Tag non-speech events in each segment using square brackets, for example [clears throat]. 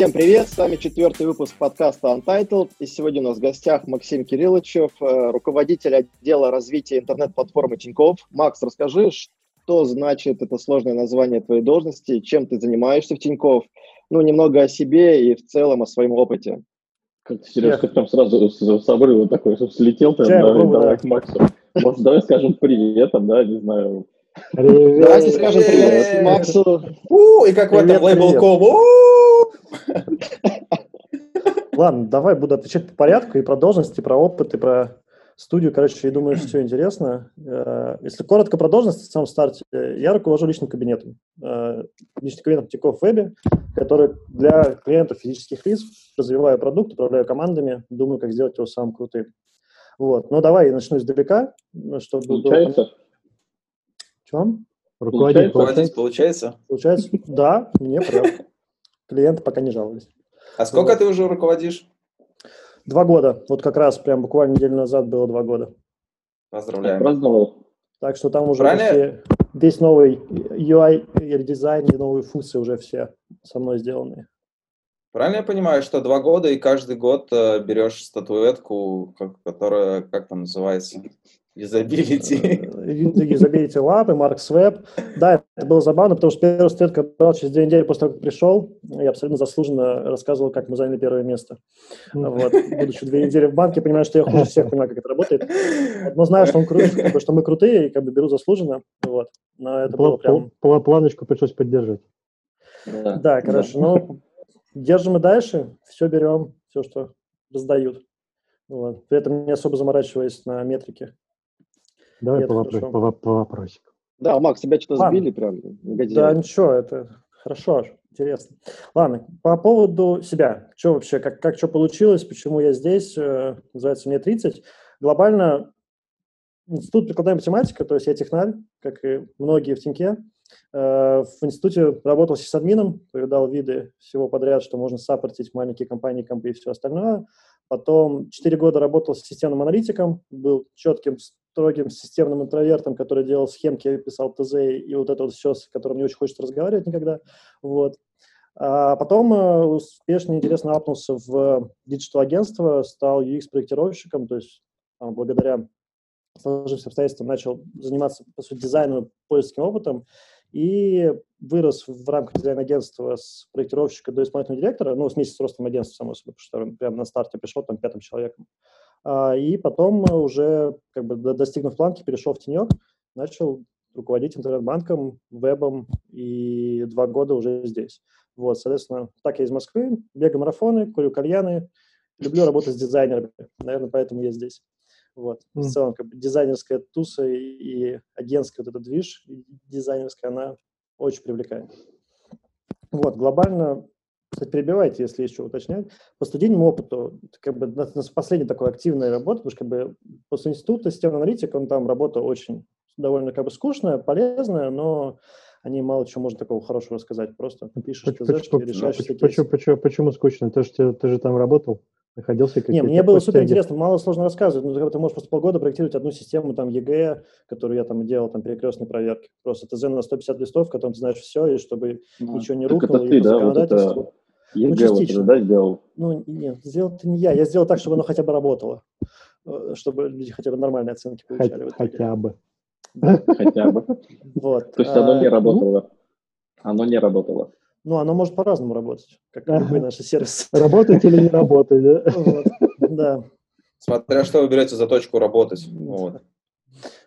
Всем привет, с вами четвертый выпуск подкаста Untitled, и сегодня у нас в гостях Максим Кирилловичев, э, руководитель отдела развития интернет-платформы Тинькофф. Макс, расскажи, что значит это сложное название твоей должности, чем ты занимаешься в Тинькофф, ну, немного о себе и в целом о своем опыте. Как ты, Сережка, прям сразу с собой вот такой, чтобы слетел, ты, да, давай к Максу. Может, давай скажем привет, там, да, не знаю, Привет. Давайте скажем привет Максу. У, и как в этом лейбл.ком. Ладно, давай буду отвечать по порядку и про должности, и про опыт, и про студию. Короче, я думаю, все интересно. Э, если коротко про должность в самом старте, я руковожу личным кабинетом. Э, личным кабинетом Тинькофф Вебе, который для клиентов физических лиц развиваю продукт, управляю командами, думаю, как сделать его самым крутым. Вот. Ну, давай я начну издалека, чтобы Получается? было... Чем? Руководить получается? Получается? Получается, да, мне прав. Клиенты пока не жаловались. А сколько вот. ты уже руководишь? Два года. Вот как раз прям буквально неделю назад было два года. Поздравляем. Праздновал. Так что там уже все, весь новый UI или дизайн, и новые функции уже все со мной сделаны. Правильно я понимаю, что два года и каждый год э, берешь статуэтку, которая, как там называется? Юзабилити. Юзабилити Lab и Mark Web. Да, это было забавно, потому что первый студент брал через две недели после того, как пришел, я абсолютно заслуженно рассказывал, как мы заняли первое место. Вот. Будучи две недели в банке, понимаю, что я хуже всех понимаю, как это работает. Но знаю, что, он крут, что мы крутые, и как бы беру заслуженно. Вот. Но это было прям... Планочку пришлось поддержать. Да, да короче, ну, держим и дальше, все берем, все, что раздают. Вот. При этом не особо заморачиваясь на метрике. Давай по, вопро- по, по вопросику. Да, Макс, тебя что-то сбили прям? Да, ничего, это хорошо, интересно. Ладно, по поводу себя. Что вообще, как, как что получилось, почему я здесь, э, называется мне 30. Глобально институт прикладная математика, то есть я технарь, как и многие в Тиньке. Э, в институте работал с админом, повидал виды всего подряд, что можно саппортить маленькие компании, компы и все остальное. Потом 4 года работал с системным аналитиком, был четким строгим системным интровертом, который делал схемки, писал ТЗ и вот это вот все, с которым не очень хочется разговаривать никогда. Вот. А потом э, успешно интересно апнулся в digital-агентство, стал UX-проектировщиком, то есть благодаря сложившимся обстоятельствам начал заниматься, по сути, дизайном, пользовательским опытом и вырос в рамках дизайн-агентства с проектировщика до исполнительного директора, ну, вместе с ростом агентства, само собой, потому что прямо на старте пришел там пятым человеком. А, и потом уже, как бы достигнув планки, перешел в тенек, начал руководить интернет-банком, вебом, и два года уже здесь. Вот, соответственно, так я из Москвы, бегаю марафоны, курю кальяны, люблю работать с дизайнерами, наверное, поэтому я здесь. Вот, mm. в целом, как бы дизайнерская туса и, и агентская вот эта движ дизайнерская, она очень привлекает. Вот, глобально кстати, перебивайте, если есть что уточнять. По студийному опыту, как бы на, на последняя такая активная работа, потому что как бы после института системный аналитик, он там работа очень довольно как бы скучная, полезная, но они мало чего можно такого хорошего рассказать. Просто пишешь почему, ТЗ, почему, решаешь почему, почему, почему, почему скучно? Ты же, ты же там работал? Находился Не, мне было супер интересно, мало сложно рассказывать. Ну, ты можешь просто полгода проектировать одну систему, там, ЕГЭ, которую я там делал, там, перекрестные проверки. Просто ТЗ на 150 листов, в котором ты знаешь все, и чтобы а, ничего не рухнуло, и по да, законодательству. Вот это ЕГЭ ну, вот это, да, сделал? Ну, нет, сделал это не я. Я сделал так, чтобы оно хотя бы работало. Э, чтобы люди хотя бы нормальные оценки получали. Хотя бы. Хотя бы. Вот. То есть оно не а, работало? Оно не работало? Ну, оно может по-разному работать, как любые наши сервисы. Работать или не работать, да? Да. Смотря что вы берете за точку работать. Вот.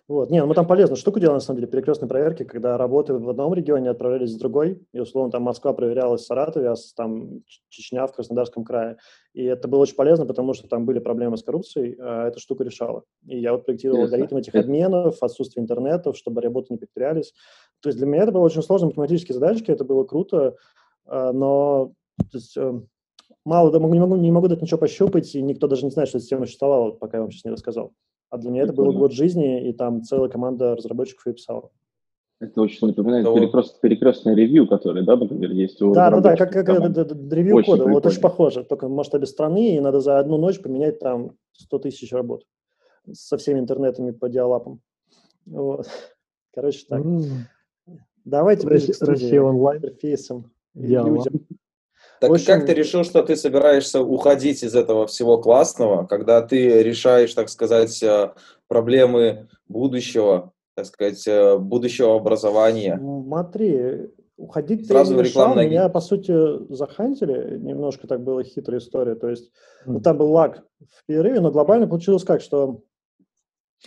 Вот. Не, ну мы там полезную штуку делаем, на самом деле, перекрестные проверки, когда работы в одном регионе отправлялись в другой, и, условно, там Москва проверялась в Саратове, а там Чечня в Краснодарском крае. И это было очень полезно, потому что там были проблемы с коррупцией, а эта штука решала. И я вот проектировал Интересно. алгоритм этих обменов, отсутствие интернета, чтобы работы не повторялись. То есть для меня это было очень сложные математические задачки, это было круто, а, но то есть, э, мало, не могу, не могу дать ничего пощупать, и никто даже не знает, что эта система существовала, пока я вам сейчас не рассказал. А для меня это был год жизни, и там целая команда разработчиков и писала. Это очень напоминает Того... перекрест, перекрестное ревью, которое, да, например, есть у Да, да, да, как, как ревью очень кода, вот очень похоже, только в масштабе страны, и надо за одну ночь поменять там 100 тысяч работ со всеми интернетами по диалапам. Вот. Короче, так. Mm. Давайте ближе к Россия онлайн. интерфейсам, людям. Так общем... как ты решил, что ты собираешься уходить из этого всего классного, когда ты решаешь, так сказать, э, проблемы будущего, так сказать, э, будущего образования? Смотри, уходить Сразу не решал, меня, по сути, захантили, немножко так была хитрая история, то есть mm. ну, там был лаг в перерыве, но глобально получилось как, что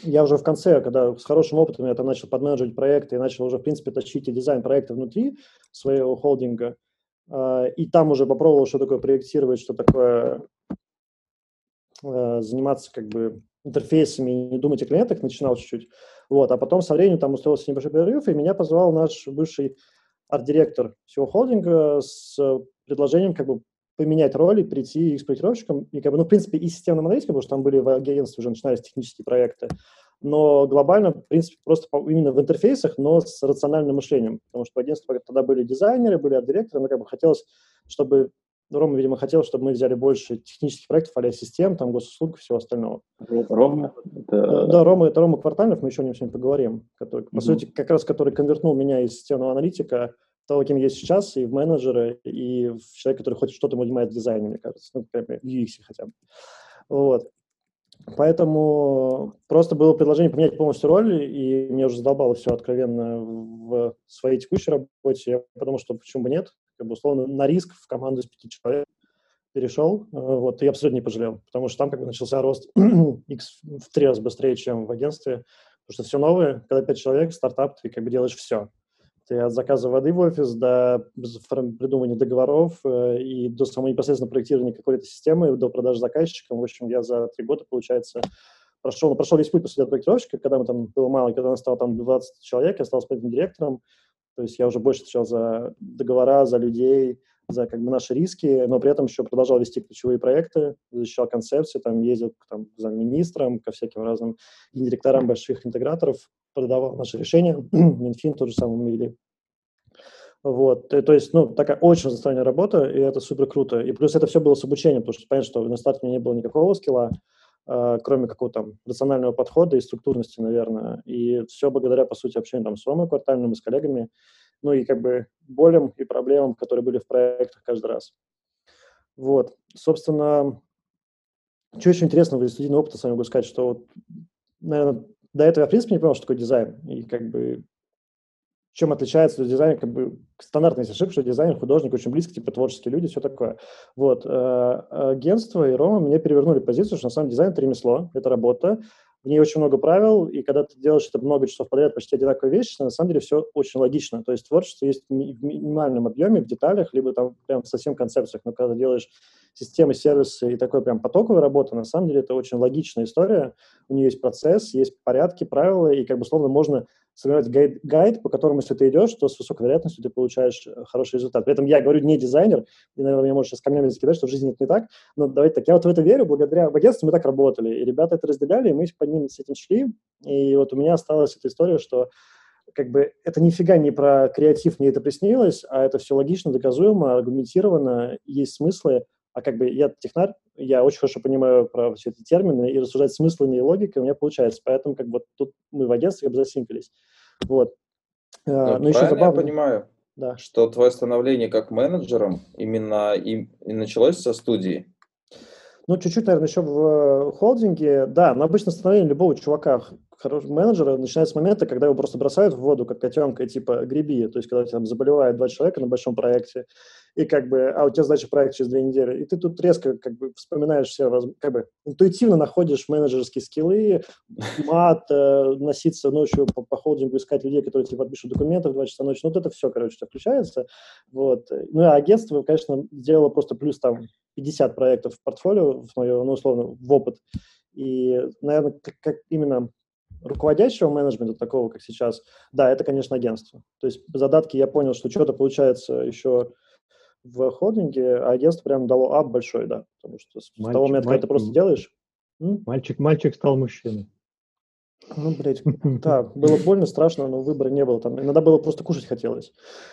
я уже в конце, когда с хорошим опытом я там начал подменеджить проекты и начал уже, в принципе, тащить и дизайн проекта внутри своего холдинга, и там уже попробовал, что такое проектировать, что такое а, заниматься как бы интерфейсами и не думать о клиентах, начинал чуть-чуть. Вот, а потом со временем там устроился небольшой перерыв, и меня позвал наш бывший арт-директор всего холдинга с предложением как бы поменять роли, прийти эксплуатировщиком, и как бы, ну, в принципе, и системным аналитиком, потому что там были в агентстве уже начинались технические проекты, но глобально, в принципе, просто именно в интерфейсах, но с рациональным мышлением, потому что в агентстве тогда были дизайнеры, были арт-директоры, но как бы хотелось, чтобы Рома, видимо, хотел, чтобы мы взяли больше технических проектов, а систем, там, госуслуг и всего остального. Рома? Это... Э, да, Рома, это Рома Квартальнов, мы еще о нем сегодня поговорим, который, по сути, как раз который конвертнул меня из системного аналитика того, кем есть сейчас, и в менеджера, и в человека, который хоть что-то понимает в дизайне, мне кажется, ну, в UX хотя бы. Вот. Поэтому просто было предложение поменять полностью роль, и мне уже задолбало все откровенно в своей текущей работе. Подумал, что почему бы нет, как бы условно на риск в команду из пяти человек перешел, вот, и абсолютно не пожалел, потому что там как бы начался рост [clears throat] X в три раза быстрее, чем в агентстве, потому что все новое, когда пять человек, стартап, ты как бы делаешь все. Ты от заказа воды в офис до придумывания договоров э, и до самого непосредственно проектирования какой-то системы, до продажи заказчикам. В общем, я за три года, получается, прошел, прошел весь путь после проектировщика, когда мы там было мало, когда нас стало там 20 человек, я стал исполнительным директором, то есть я уже больше отвечал за договора, за людей, за как бы наши риски, но при этом еще продолжал вести ключевые проекты, защищал концепции, там ездил к там, замминистрам, ко всяким разным директорам больших интеграторов, продавал наши решения, [clears throat] Минфин тот же самый мы. Вот, то, то есть, ну, такая очень разносторонняя работа, и это супер круто. И плюс это все было с обучением, потому что, понятно, что на старте у меня не было никакого скилла, э, кроме какого-то там рационального подхода и структурности, наверное. И все благодаря, по сути, общению там с Ромой квартальным и с коллегами, ну и как бы болям и проблемам, которые были в проектах каждый раз. Вот, собственно, что еще интересного из студийного опыта с вами могу сказать, что, вот, наверное, до этого я, в принципе, не понял, что такое дизайн. И как бы чем отличается дизайн, как бы стандартная ошибка, что дизайнер, художник очень близко, типа творческие люди, все такое. Вот. Э, агентство и Рома мне перевернули позицию, что на самом деле дизайн – это ремесло, это работа, в ней очень много правил, и когда ты делаешь это много часов подряд, почти одинаковые вещи, на самом деле все очень логично. То есть творчество есть в минимальном объеме, в деталях, либо там прям совсем концепциях. Но когда делаешь системы, сервисы и такой прям потоковая работа, на самом деле это очень логичная история. У нее есть процесс, есть порядки, правила, и как бы словно можно сформировать гайд, гайд, по которому, если ты идешь, то с высокой вероятностью ты получаешь э, хороший результат. При этом я говорю не дизайнер, и, наверное, меня может сейчас камнями закидать, что в жизни это не так, но давайте так, я вот в это верю, благодаря в агентстве мы так работали, и ребята это разделяли, и мы под ними с этим шли, и вот у меня осталась эта история, что как бы это нифига не про креатив, мне это приснилось, а это все логично, доказуемо, аргументировано, есть смыслы, а как бы я технарь, я очень хорошо понимаю про все эти термины, и рассуждать смыслами и логикой у меня получается. Поэтому как вот тут мы в агентстве как бы засинкались. Вот. А, ну, Но еще забавно... я понимаю, да. что твое становление как менеджером именно и, и началось со студии. Ну, чуть-чуть, наверное, еще в холдинге. Да, но обычно становление любого чувака, хорошего менеджера, начинается с момента, когда его просто бросают в воду, как котенка, и типа греби. То есть, когда там заболевает два человека на большом проекте, и как бы, а у тебя задача проект через две недели, и ты тут резко как бы вспоминаешь все, как бы интуитивно находишь менеджерские скиллы, мат, э, носиться ночью по, по холдингу, искать людей, которые тебе подпишут документы в 2 часа ночи, ну вот это все, короче, у включается, вот. Ну, и агентство, конечно, сделало просто плюс там 50 проектов в портфолио, в мое, ну, условно, в опыт, и, наверное, как, как именно руководящего менеджмента, такого, как сейчас, да, это, конечно, агентство. То есть задатки я понял, что что-то получается еще в холдинге, а агентство прям дало ап большой, да, потому что с мальчик, того момента, когда ты просто делаешь... Мальчик, мальчик стал мужчиной. Ну, блядь, [laughs] да, было больно, страшно, но выбора не было. Там иногда было просто кушать хотелось.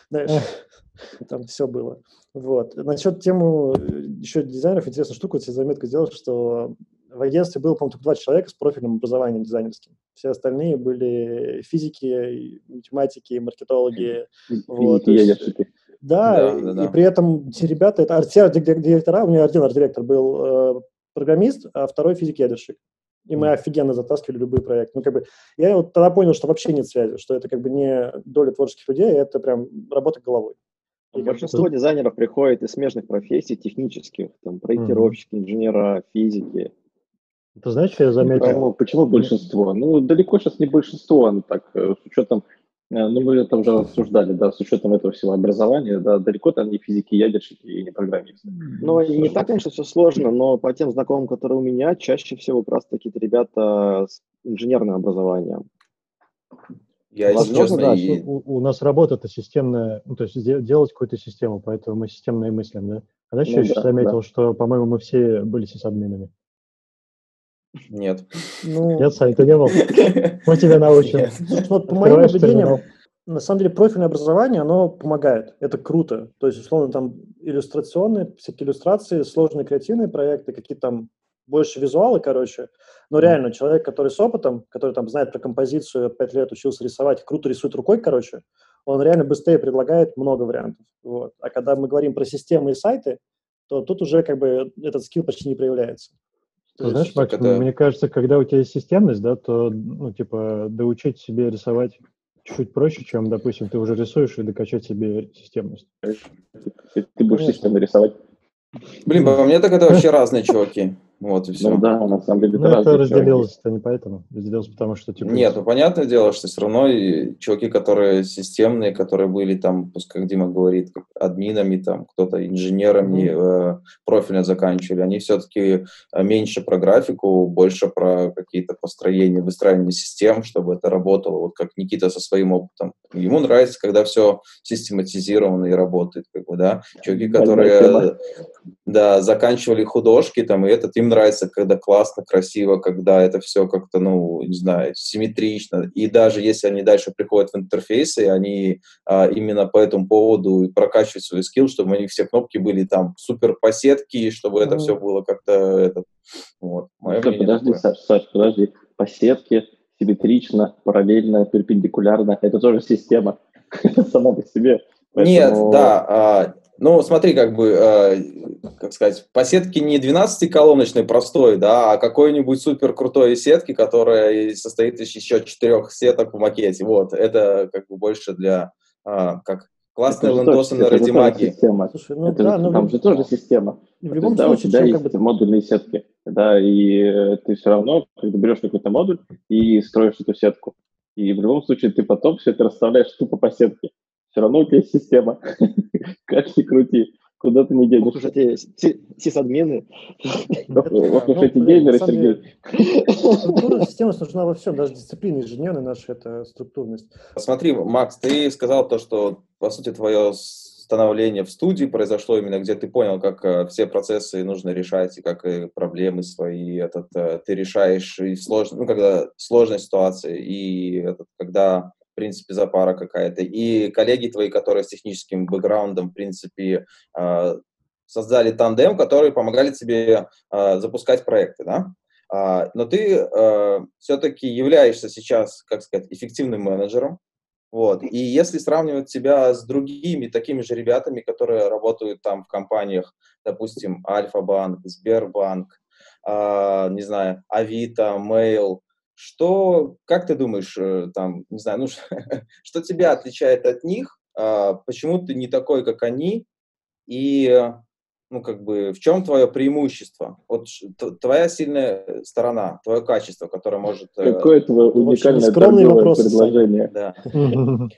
Знаешь, [laughs] там все было. Вот. Насчет тему э, еще дизайнеров, интересная штука, вот себе заметку сделал, что в агентстве было, по-моему, только два человека с профильным образованием дизайнерским. Все остальные были физики, математики, маркетологи. Физики, вот, Да, да, да, да. и при этом те ребята, это все директора, у меня один арт-директор был э, программист, а второй физик-ядерщик. И мы офигенно затаскивали любые проекты. Ну, как бы, я вот тогда понял, что вообще нет связи, что это как бы не доля творческих людей, а это прям работа головой. И Большинство дизайнеров приходит из смежных профессий, технических, там, проектировщики, инженера, физики. Ты знаешь, что я заметил? Почему, почему большинство? Ну, далеко сейчас не большинство, ну так, э, с учетом, ну, мы это уже обсуждали, да, с учетом этого всего образования, да, далеко там не физики, ядерщики и не программисты. Ну, не так, конечно, все сложно, но по тем знакомым, которые у меня, чаще всего просто какие-то ребята с инженерным образованием. Я, Возможно, да, и... у, у нас работа это системная, ну, то есть делать какую-то систему, поэтому мы системные мыслим, да? А дальше ну, я еще да, заметил, да. что, по-моему, мы все были сисадминами. Нет. Ну... Нет, Сань, ты не был. Мы тебя научим. Вот по моим наблюдениям, на самом деле профильное образование, оно помогает. Это круто. То есть, условно, там иллюстрационные, всякие иллюстрации, сложные креативные проекты, какие там больше визуалы, короче. Но реально, человек, который с опытом, который там знает про композицию, пять лет учился рисовать, круто рисует рукой, короче, он реально быстрее предлагает много вариантов. Вот. А когда мы говорим про системы и сайты, то тут уже как бы этот скилл почти не проявляется. Ты знаешь, Макс, это... мне кажется, когда у тебя есть системность, да, то, ну, типа, доучить себе рисовать чуть-чуть проще, чем, допустим, ты уже рисуешь и докачать себе системность. Ты будешь системно рисовать. Блин, по мне так это вообще разные чуваки. Вот и все. Ну да, на самом деле ну, это, это разделилось, это не поэтому. Разделилось потому, что типа... Нет, ну понятное дело, что все равно и чуваки, которые системные, которые были там, пускай как Дима говорит, как админами, там кто-то инженерами mm-hmm. э, профильно заканчивали, они все-таки э, меньше про графику, больше про какие-то построения, выстраивание систем, чтобы это работало, вот как Никита со своим опытом. Ему нравится, когда все систематизировано и работает, как бы, да. Чуваки, которые, да, заканчивали художки, там, и этот им нравится, когда классно, красиво, когда это все как-то, ну, не знаю, симметрично. И даже если они дальше приходят в интерфейсы, они а, именно по этому поводу и прокачивают свой скилл, чтобы у них все кнопки были там супер по сетке, чтобы это все было как-то этот, вот. Мое ну, подожди, Саш, Саш, подожди. По сетке, симметрично, параллельно, перпендикулярно. Это тоже система [laughs] сама по себе. Поэтому... Нет, да. А, ну, смотри, как бы, э, как сказать, по сетке не 12-колоночной простой, да, а какой-нибудь супер крутой сетки, которая состоит из еще четырех сеток в макете. Вот, это как бы больше для, э, как классные лендосы на ради магии. Система. Слушай, ну, это да, же, ну, там же тоже система. В любом есть, случае, да, у тебя есть как бы... модульные сетки, да, и э, ты все равно, когда берешь какой-то модуль и строишь эту сетку, и в любом случае ты потом все это расставляешь тупо по сетке все равно у тебя есть система. [laughs] Как ни крути, куда ты не денешься. Ох уж эти сисадмины. Ох уж эти геймеры, Сергей. Структурная система нужна во всем, даже дисциплины инженерной наши, это структурность. Смотри, Макс, ты сказал то, что, по сути, твое становление в студии произошло именно, где ты понял, как э, все процессы нужно решать, и как и проблемы свои этот, э, ты решаешь, и слож... ну, когда сложная ситуация, и этот, когда в принципе, запара какая-то. И коллеги твои, которые с техническим бэкграундом, в принципе, а, создали тандем, которые помогали тебе а, запускать проекты, да? А, но ты все-таки являешься сейчас, как сказать, эффективным менеджером, вот. И если сравнивать тебя с другими такими же ребятами, которые работают там в компаниях, допустим, Альфа-банк, Сбербанк, э, не знаю, Авито, Mail, что, как ты думаешь, э, там, не знаю, ну, [laughs] что тебя отличает от них? А, почему ты не такой, как они? И, ну, как бы, в чем твое преимущество? Вот твоя сильная сторона, твое качество, которое может... Э, Какое твое уникальное скромный вопрос, предложение? Да. [laughs]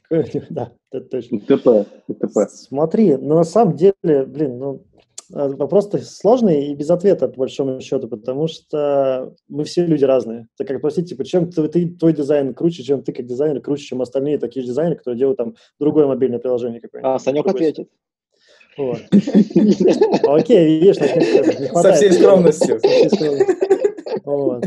Да, это точно. ТП, ТП. Смотри, ну, на самом деле, блин, ну, а, вопрос-то сложный и без ответа, по большому счету, потому что мы все люди разные. Это как спросить, типа, чем ты, ты, твой дизайн круче, чем ты как дизайнер, круче, чем остальные такие же дизайнеры, которые делают там другое мобильное приложение какое-нибудь. А, Санек ответит. [laughs] Вот. Окей, видишь, не хватает. Со всей скромностью. Со всей скромностью. Вот.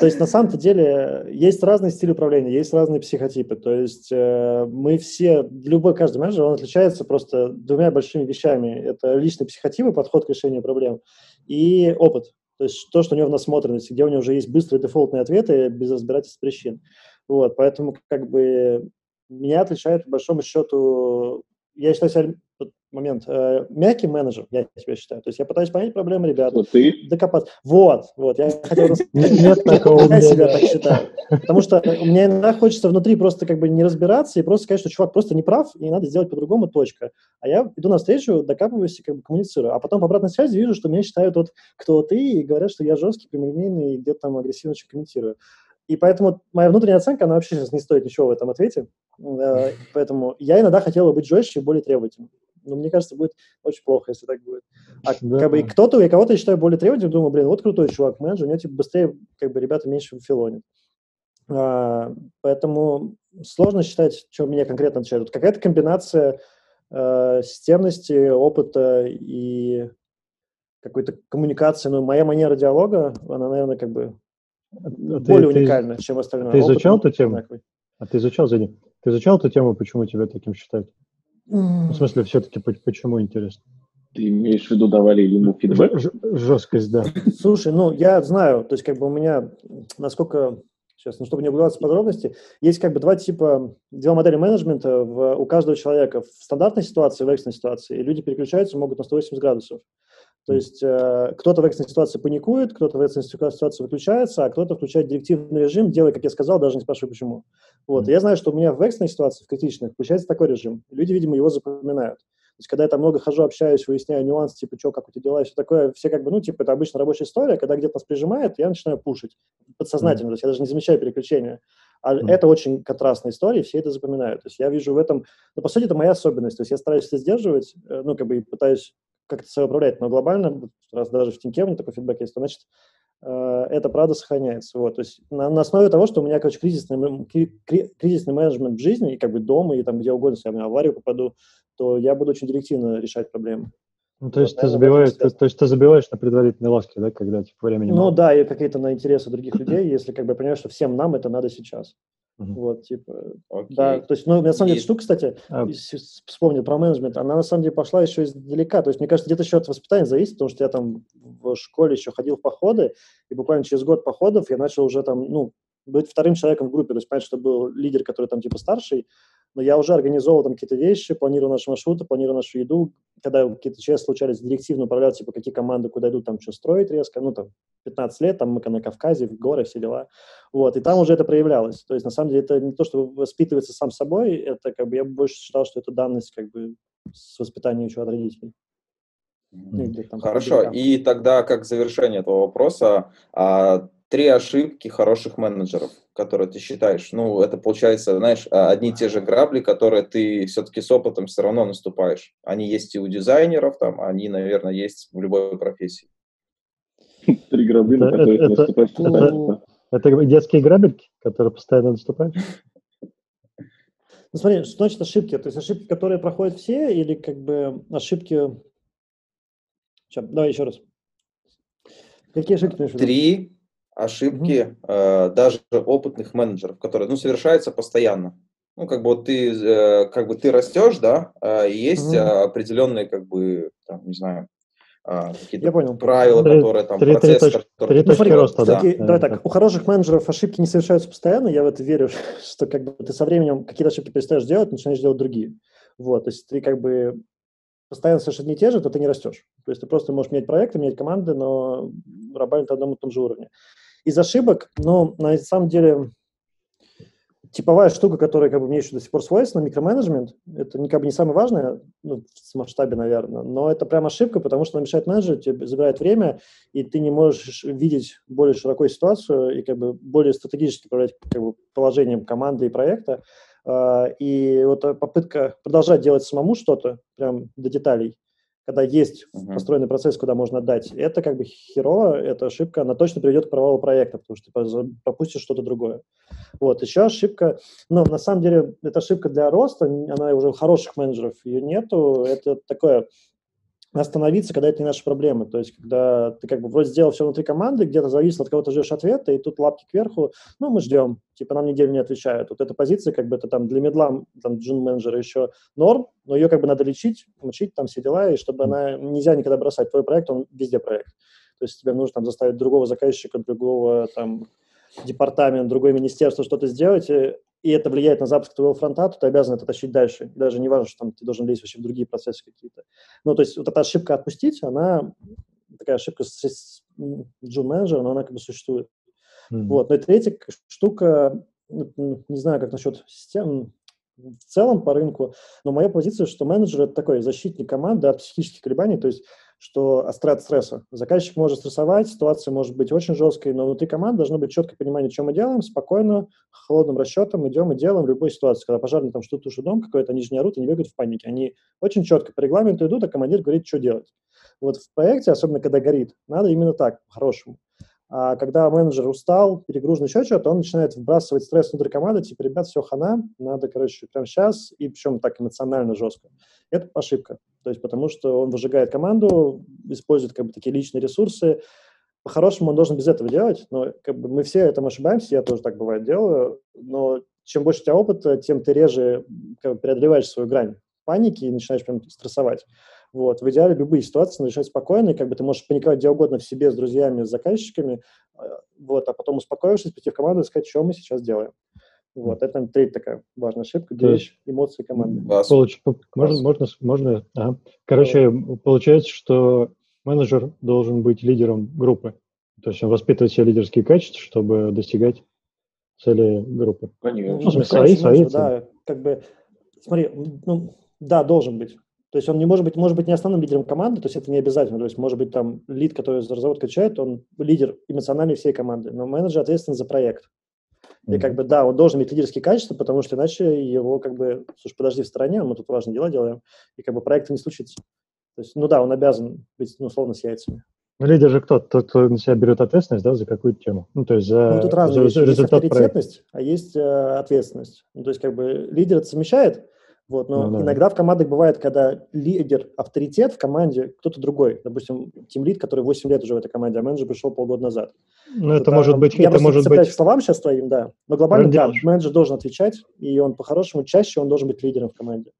То есть на самом-то деле есть разные стили управления, есть разные психотипы. То есть э, мы все, любой каждый менеджер, он отличается просто двумя большими вещами. Это личный психотип и подход к решению проблем и опыт. То есть то, что у него в насмотренности, где у него уже есть быстрые дефолтные ответы без разбирательств причин. Вот, поэтому как бы меня отличает, по большому счету, я считаю себя момент. Э, мягкий менеджер, я себя считаю. То есть я пытаюсь понять проблемы ребят. Вот ты? Докопаться. Вот, вот. Я хотел Нет [laughs] такого я себя так считаю. Потому что мне иногда хочется внутри просто как бы не разбираться и просто сказать, что чувак просто не прав, и надо сделать по-другому, точка. А я иду навстречу, докапываюсь и как бы коммуницирую. А потом по обратной связи вижу, что меня считают вот кто ты, и говорят, что я жесткий, прямолинейный, и где-то там агрессивно очень комментирую. И поэтому моя внутренняя оценка, она вообще сейчас не стоит ничего в этом ответе. Э, поэтому я иногда хотела быть жестче и более требовательным. Но мне кажется, будет очень плохо, если так будет. А да. как бы кто-то, я кого-то считаю более требовательным, думаю, блин, вот крутой чувак, менеджер, у него типа быстрее, как бы ребята меньше филонят. А, поэтому сложно считать, что меня конкретно отличает. Какая-то комбинация э, системности, опыта и какой-то коммуникации. Ну, моя манера диалога, она, наверное, как бы а, более ты, уникальна, чем остальное. Ты изучал эту тему? Одинаковый. А ты изучал, Зени? Ты изучал эту тему, почему тебя таким считают? В смысле, все-таки почему интересно? Ты имеешь в виду, давали ему фидбэк? Ж- жесткость, да. Слушай, ну, я знаю, то есть, как бы у меня, насколько, сейчас, ну, чтобы не углубляться в подробности, есть как бы два типа, две модели менеджмента в, у каждого человека. В стандартной ситуации, в экстренной ситуации. И люди переключаются, могут на 180 градусов. То есть э, кто-то в экстренной ситуации паникует, кто-то в экстренной ситуации выключается, а кто-то включает директивный режим, делая, как я сказал, даже не спрашивая почему. Вот. Я знаю, что у меня в экстренной ситуации, в критичной, включается такой режим. Люди, видимо, его запоминают. То есть, когда я там много хожу, общаюсь, выясняю нюансы, типа, что, как у тебя дела и все такое, все как бы, ну, типа, это обычно рабочая история, когда где-то нас прижимает, я начинаю пушить подсознательно, mm-hmm. то есть я даже не замечаю переключения. А mm-hmm. это очень контрастная история, все это запоминают. То есть я вижу в этом, ну, по сути, это моя особенность. То есть я стараюсь это сдерживать, э, ну, как бы, и пытаюсь как-то себя управлять, но глобально, раз даже в Тиньке у меня такой фидбэк есть, то, значит, э, это правда сохраняется. Вот, то есть на, на основе того, что у меня, короче, кризисный, кризисный менеджмент в жизни, и как бы дома, и там где угодно, если я в аварию попаду, то я буду очень директивно решать проблемы. Ну, то есть, вот, ты забиваешь, то, то есть ты забиваешь на предварительной ласке, да, когда типа времени Ну мало. да, и какие-то на интересы других людей, если как бы я понимаю, что всем нам это надо сейчас. Uh-huh. Вот, типа, okay. да, то есть, ну, на самом деле, штука, кстати, uh. вспомнил про менеджмент, она на самом деле пошла еще издалека, то есть, мне кажется, где-то еще от воспитания зависит, потому что я там в школе еще ходил в походы, и буквально через год походов я начал уже там, ну, быть вторым человеком в группе, то есть, понятно, что был лидер, который там, типа, старший, но я уже организовывал там какие-то вещи, планировал наши маршруты, планировал нашу еду, когда какие-то части случались, директивно управлять, типа, какие команды куда идут, там, что строить резко, ну, там, 15 лет, там, мы на Кавказе, в горы, все дела, вот, и там уже это проявлялось, то есть, на самом деле, это не то, что воспитывается сам собой, это, как бы, я больше считал, что это данность, как бы, с воспитанием еще от родителей. Ну, Хорошо, и тогда, как завершение этого вопроса, а, три ошибки хороших менеджеров, которые ты считаешь. Ну, это получается, знаешь, а, одни и те же грабли, которые ты все-таки с опытом все равно наступаешь. Они есть и у дизайнеров, там, они, наверное, есть в любой профессии. Три грабли, на которые ты наступаешь. Это детские грабельки, которые постоянно наступаешь? [laughs] Ну, смотри, что значит ошибки? То есть ошибки, которые проходят все, или как бы ошибки... Сейчас, давай еще раз. Какие ошибки Три ошибки mm-hmm. э, даже опытных менеджеров, которые ну, совершаются постоянно. Ну, как бы вот ты, э, как бы ты растешь, да, э, и есть mm-hmm. определенные, как бы, там, не знаю, э, какие-то понял. правила, три, которые там, три, процесс, три, который... Три точки роста, да. Такие, да. Давай так, у хороших менеджеров ошибки не совершаются постоянно, я в это верю, [laughs] что как бы ты со временем какие-то ошибки перестаешь делать, начинаешь делать другие. Вот, то есть ты как бы постоянно совершишь одни и те же, то ты не растешь. То есть ты просто можешь менять проекты, менять команды, но работать на одном и том же уровне. Из ошибок, но на самом деле типовая штука, которая как бы мне еще до сих пор свойственна, микроменеджмент, это не, как бы не самое важное ну, в масштабе, наверное, но это прям ошибка, потому что она мешает менеджеру, тебе забирает время, и ты не можешь видеть более широкую ситуацию и как бы более стратегически управлять как бы, положением команды и проекта. А, и вот попытка продолжать делать самому что-то, прям до деталей, когда есть uh-huh. построенный процесс, куда можно отдать, это как бы херово, это ошибка, она точно приведет к провалу проекта, потому что ты пропустишь что-то другое. Вот, еще ошибка, но на самом деле это ошибка для роста, она уже у хороших менеджеров, ее нету, это такое остановиться, когда это не наши проблемы. То есть, когда ты как бы вроде сделал все внутри команды, где-то зависел от кого-то ждешь ответа, и тут лапки кверху, ну, мы ждем, типа нам неделю не отвечают. Вот эта позиция, как бы это там для медла, там, джун-менеджера еще норм, но ее как бы надо лечить, мучить, там все дела, и чтобы она, нельзя никогда бросать. Твой проект, он везде проект. То есть тебе нужно там заставить другого заказчика, другого там департамент, другое министерство что-то сделать, и это влияет на запуск твоего фронта, то ты обязан это тащить дальше. Даже не важно, что там ты должен лезть вообще в другие процессы какие-то. Ну, то есть вот эта ошибка отпустить, она такая ошибка с Джун менеджера, но она как бы существует. Mm-hmm. Вот. Ну и третья штука, не знаю, как насчет систем, в целом по рынку, но моя позиция, что менеджер это такой защитник команды от психических колебаний, то есть что от стресса. Заказчик может стрессовать, ситуация может быть очень жесткой, но внутри команды должно быть четкое понимание, что мы делаем, спокойно, холодным расчетом идем и делаем в любой ситуации. Когда пожарные там что-то тушат дом какой-то, они же не орут и бегают в панике. Они очень четко по регламенту идут, а командир говорит, что делать. Вот в проекте, особенно когда горит, надо именно так, по-хорошему. А когда менеджер устал, перегружен еще что-то, он начинает вбрасывать стресс внутрь команды, типа, ребят, все, хана, надо, короче, прямо сейчас, и причем так эмоционально жестко. Это ошибка. То есть потому что он выжигает команду, использует как бы такие личные ресурсы. По-хорошему он должен без этого делать, но как бы мы все этому ошибаемся, я тоже так бывает делаю, но чем больше у тебя опыта, тем ты реже как бы, преодолеваешь свою грань паники и начинаешь прям стрессовать. Вот. В идеале любые ситуации надо решать спокойно, и как бы ты можешь паниковать где угодно в себе, с друзьями, с заказчиками, э, вот, а потом успокоившись, прийти в команду и сказать, что мы сейчас делаем. Вот, это третья такая важная ошибка, беречь эмоции команды. Получ... Можно, можно, можно, ага. Короче, получается, что менеджер должен быть лидером группы, то есть он воспитывает все лидерские качества, чтобы достигать цели группы. Конечно. Ну, ну свои, свои да, как бы, смотри, ну, да, должен быть. То есть он не может быть, может быть не основным лидером команды, то есть это не обязательно. То есть может быть там лид, который за разработку отвечает, он лидер эмоциональный всей команды, но менеджер ответственен за проект. И как бы да, он должен иметь лидерские качества, потому что иначе его как бы, слушай, подожди в стороне, мы тут важные дела делаем, и как бы проекта не случится. То есть, ну да, он обязан быть, ну, условно, с яйцами. Ну, лидер же кто? Тот, кто на себя берет ответственность, да, за какую-то тему. Ну, то есть за, ну, тут разные за, вещи. результат есть авторитетность, проекта. а есть э, ответственность. Ну, то есть как бы лидер это совмещает, вот, но ну, да. иногда в командах бывает, когда лидер, авторитет в команде кто-то другой. Допустим, тим лид, который 8 лет уже в этой команде, а менеджер пришел полгода назад. Ну, это, это может быть... Я это может быть... к словам сейчас твоим, да. Но глобально, да, менеджер должен отвечать, и он по-хорошему чаще он должен быть лидером в команде.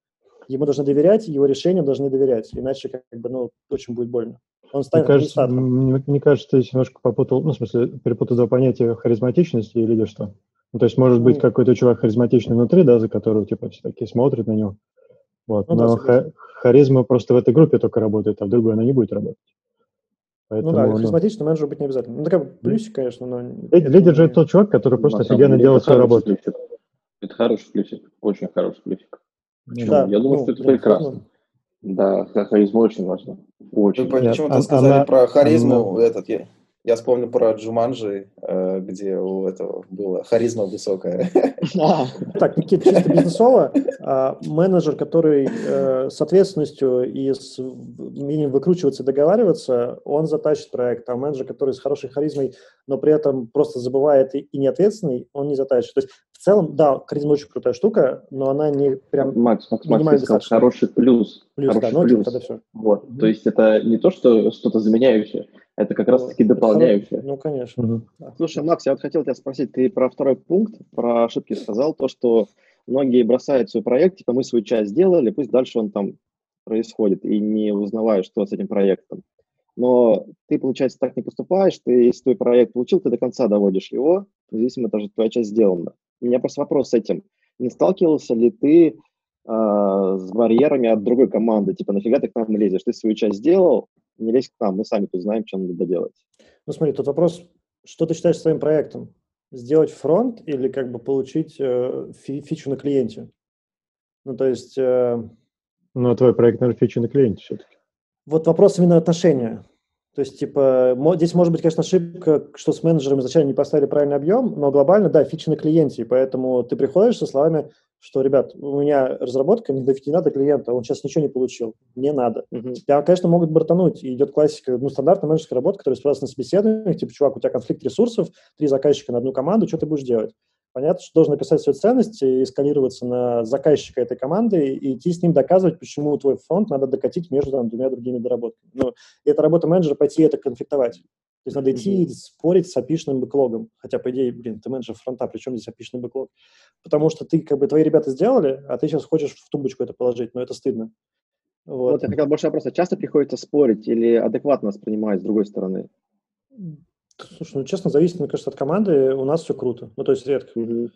Ему должны доверять, его решениям должны доверять, иначе как бы, ну, очень будет больно. Он станет мне кажется, мне, мне кажется, ты немножко попутал, ну, в смысле, перепутал два понятия харизматичности и лидерства. Ну, то есть, может быть, какой-то чувак харизматичный внутри, да, за которого, типа, все такие смотрят на него. Вот. Ну, Но да, харизма просто в этой группе только работает, а в другой она не будет работать. Поэтому, ну да, ну, харизматичный менеджер быть не обязательно. Ну, такая плюсик, конечно, но... Лидер же тот чувак, который просто офигенно делает свою работу. Плюсик. Это хороший плюсик, очень хороший плюсик. Почему? Да, Я думаю, ну, что это прекрасно. Да, харизма очень важна. Очень. Вы почему-то сказали она, про харизму, она... этот, я, я вспомнил про Джуманджи, э, где у этого была харизма высокая. Так, Никита, чисто бизнесово. А, менеджер, который э, с ответственностью и с умением выкручиваться и договариваться, он затащит проект. А менеджер, который с хорошей харизмой, но при этом просто забывает и неответственный, он не затащит. То есть в целом, да, харизма очень крутая штука, но она не прям... Макс, Макс, Макс, сказал, хороший плюс. Плюс, да, ну типа тогда все. Вот, то есть это не то, что что-то заменяющее, это как раз-таки дополняющее. Ну, конечно. Угу. Слушай, Макс, я вот хотел тебя спросить, ты про второй пункт, про ошибки сказал, то, что многие бросают свой проект, типа мы свою часть сделали, пусть дальше он там происходит, и не узнавая, что с этим проектом. Но ты, получается, так не поступаешь, ты, если твой проект получил, ты до конца доводишь его, независимо, это же твоя часть сделана. У меня просто вопрос с этим. Не сталкивался ли ты э, с барьерами от другой команды? Типа, нафига ты к нам лезешь? Ты свою часть сделал, не лезь к нам, мы сами тут знаем, что надо делать. Ну смотри, тут вопрос, что ты считаешь своим проектом? Сделать фронт или как бы получить э, фи фичу на клиенте? Ну, то есть... Э, ну, а твой проект, наверное, фича на клиенте все-таки. Вот вопрос именно отношения. То есть, типа, здесь может быть, конечно, ошибка, что с менеджером изначально не поставили правильный объем, но глобально, да, фичи на клиенте, и поэтому ты приходишь со словами, что, ребят, у меня разработка не доведена до клиента, он сейчас ничего не получил, мне надо. Uh-huh. Тебя, конечно, могут бортануть, и идет классика, ну, стандартная менеджерская работа, которая спрашивается на собеседованиях, типа, чувак, у тебя конфликт ресурсов, три заказчика на одну команду, что ты будешь делать? Понятно, что должен написать свои ценности и скалироваться на заказчика этой команды и идти с ним доказывать, почему твой фонд надо докатить между там, двумя другими доработками. Ну, и это работа менеджера пойти это конфликтовать. То есть надо идти mm-hmm. спорить с опишным бэклогом. Хотя, по идее, блин, ты менеджер фронта, причем здесь опишный бэклог? Потому что ты, как бы, твои ребята сделали, а ты сейчас хочешь в тумбочку это положить, но это стыдно. Вот, вот я хотел больше вопроса. Часто приходится спорить или адекватно воспринимать с другой стороны? Слушай, ну, честно, зависит, мне кажется, от команды. У нас все круто. Ну, то есть редко. Угу.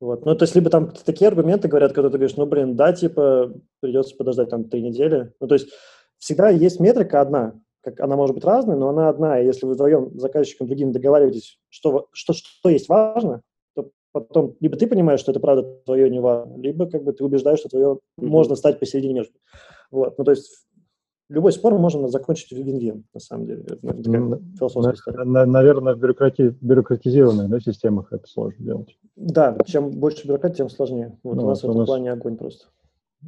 Вот. Ну, то есть, либо там такие аргументы говорят, когда ты говоришь, ну, блин, да, типа, придется подождать там три недели. Ну, то есть, всегда есть метрика одна, как она может быть разной, но она одна, и если вы вдвоем с заказчиком другим договариваетесь, что, что, что есть важно, то потом либо ты понимаешь, что это правда твое не важно, либо как бы ты убеждаешь, что твое mm-hmm. можно стать посередине между. Вот, ну то есть любой спор можно закончить в вин-вин, на самом деле. Это такая философская на, Наверное, в бюрократи, бюрократизированных да, системах это сложно делать. Да, чем больше бюрократии, тем сложнее. Вот ну, у нас в этом нас... плане огонь просто.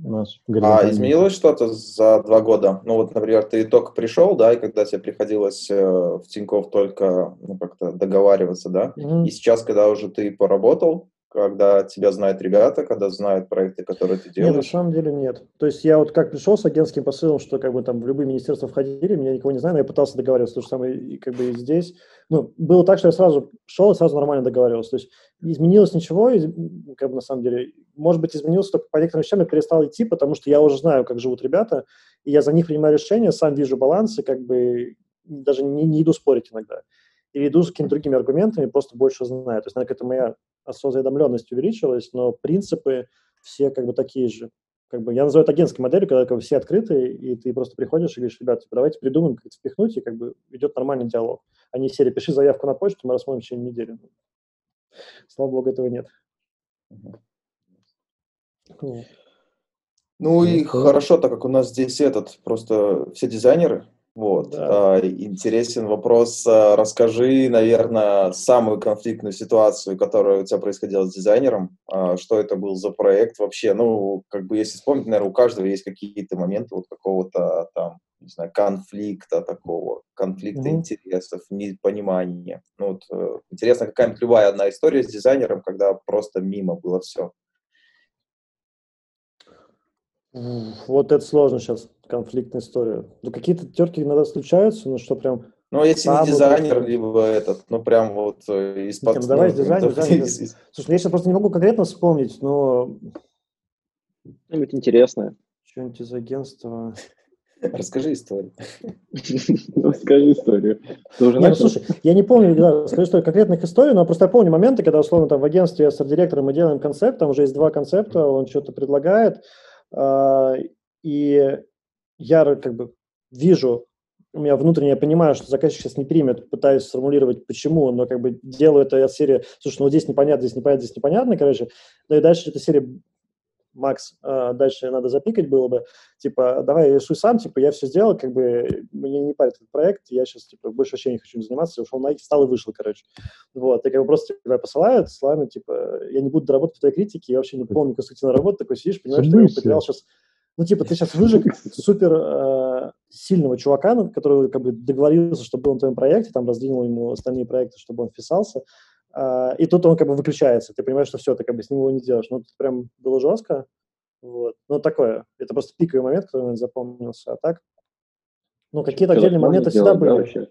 У нас а изменилось что-то за два года? Ну вот, например, ты только пришел, да, и когда тебе приходилось э, в Тинькофф только ну, как-то договариваться, да, mm-hmm. и сейчас, когда уже ты поработал, когда тебя знают ребята, когда знают проекты, которые ты делаешь? Нет, на самом деле нет. То есть я вот как пришел с агентским посылом, что как бы там в любые министерства входили, меня никого не знаю, но я пытался договариваться, то же самое и как бы и здесь. Ну, было так, что я сразу шел и сразу нормально договаривался. То есть изменилось ничего, как бы на самом деле. Может быть, изменилось только по некоторым вещам я перестал идти, потому что я уже знаю, как живут ребята, и я за них принимаю решения, сам вижу балансы, как бы даже не, не иду спорить иногда или иду с какими-то другими аргументами, просто больше знаю. То есть, наверное, это моя осознанность увеличилась, но принципы все как бы такие же. Как бы, я называю это агентской моделью, когда как бы, все открыты, и ты просто приходишь и говоришь, ребята, типа, давайте придумаем, как это впихнуть, и как бы идет нормальный диалог. А не серия, пиши заявку на почту, мы рассмотрим в течение недели. Слава богу, этого нет. Ну и хорошо, так как у нас здесь этот, просто все дизайнеры, вот. Да. А, интересен вопрос. А, расскажи, наверное, самую конфликтную ситуацию, которая у тебя происходила с дизайнером. А, что это был за проект вообще? Ну, как бы, если вспомнить, наверное, у каждого есть какие-то моменты вот какого-то там, не знаю, конфликта такого, конфликта mm-hmm. интересов, непонимания. Ну, вот, э, интересно, какая-нибудь любая одна история с дизайнером, когда просто мимо было все. Вот это сложно сейчас, конфликтная история. Ну, какие-то терки иногда случаются, но что прям... Ну, если не дизайнер, вот... либо этот, ну, прям вот э, из под... Ну, давай ну, дизайнер, дизайнер. Слушай, ну, я сейчас просто не могу конкретно вспомнить, но... Что-нибудь интересное. Что-нибудь из агентства... [laughs] Расскажи историю. Расскажи историю. Нет, слушай, я не помню, да, расскажи историю конкретных историй, но просто я помню моменты, когда, условно, там в агентстве с директором мы делаем концепт, там уже есть два концепта, он что-то предлагает, и я как бы вижу, у меня внутренне я понимаю, что заказчик сейчас не примет, пытаюсь сформулировать, почему, но как бы делаю это от серии, слушай, ну здесь непонятно, здесь непонятно, здесь непонятно, короче. Ну и дальше эта серия, Макс, а, дальше надо запикать было бы, типа, давай рисуй сам, типа, я все сделал, как бы, мне не парит этот проект, я сейчас, типа, больше вообще не хочу заниматься, ушел на встал и вышел, короче. Вот, и как бы просто тебя посылают, славно, типа, я не буду работать по твоей критике, я вообще не помню конструктивную работу, такой сидишь, понимаешь, что я потерял сейчас ну, типа, ты сейчас выжег супер э, сильного чувака, который как бы договорился, чтобы был на твоем проекте, там раздвинул ему остальные проекты, чтобы он вписался, э, и тут он как бы выключается. Ты понимаешь, что все, ты как бы с ним его не делаешь. Ну, тут прям было жестко. Вот. Ну, такое. Это просто пиковый момент, который мне запомнился. А так, ну, какие-то отдельные моменты всегда были. Да, вообще?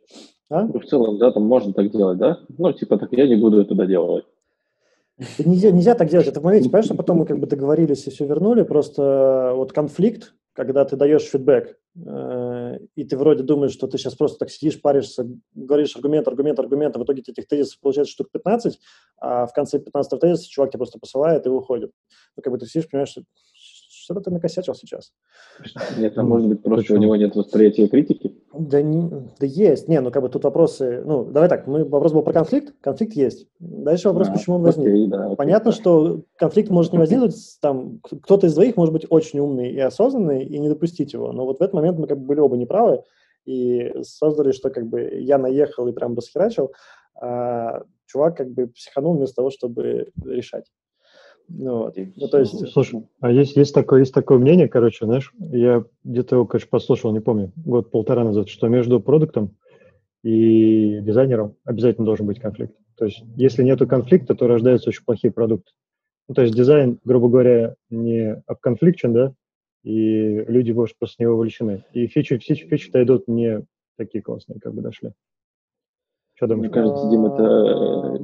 А? Ну, в целом, да, там можно так делать, да? Ну, типа, так я не буду это доделывать. Нельзя, нельзя так делать. Это в моменте, понимаешь, что потом мы как бы договорились и все вернули. Просто вот конфликт, когда ты даешь фидбэк, э, и ты вроде думаешь, что ты сейчас просто так сидишь, паришься, говоришь аргумент, аргумент, аргумент, а в итоге этих тезисов получается штук 15, а в конце 15 тезиса чувак тебя просто посылает и уходит. Ну, как бы ты сидишь, понимаешь, что что-то ты накосячил сейчас. Нет, а может быть, просто Почему? у него нет восприятия критики? Да, не, да есть. Не, ну как бы тут вопросы... Ну, давай так, мы, вопрос был про конфликт. Конфликт есть. Дальше вопрос, а, почему он возник. Окей, да, окей. Понятно, что конфликт может не возникнуть, там, кто-то из двоих может быть очень умный и осознанный, и не допустить его. Но вот в этот момент мы как бы были оба неправы, и создали, что как бы я наехал и прям расхерачил, а чувак как бы психанул вместо того, чтобы решать. Ну, вот. ну, то есть... Слушай, а есть, есть, такое, есть такое мнение, короче, знаешь, я где-то его, конечно, послушал, не помню, год-полтора назад, что между продуктом и дизайнером обязательно должен быть конфликт. То есть, если нет конфликта, то рождаются очень плохие продукты. Ну, то есть дизайн, грубо говоря, не обконфликчен, да, и люди, может, просто не вовлечены. И фичи, фичи, фичи-то идут не такие классные, как бы дошли. Что думаешь? Мне кажется, Дим, это...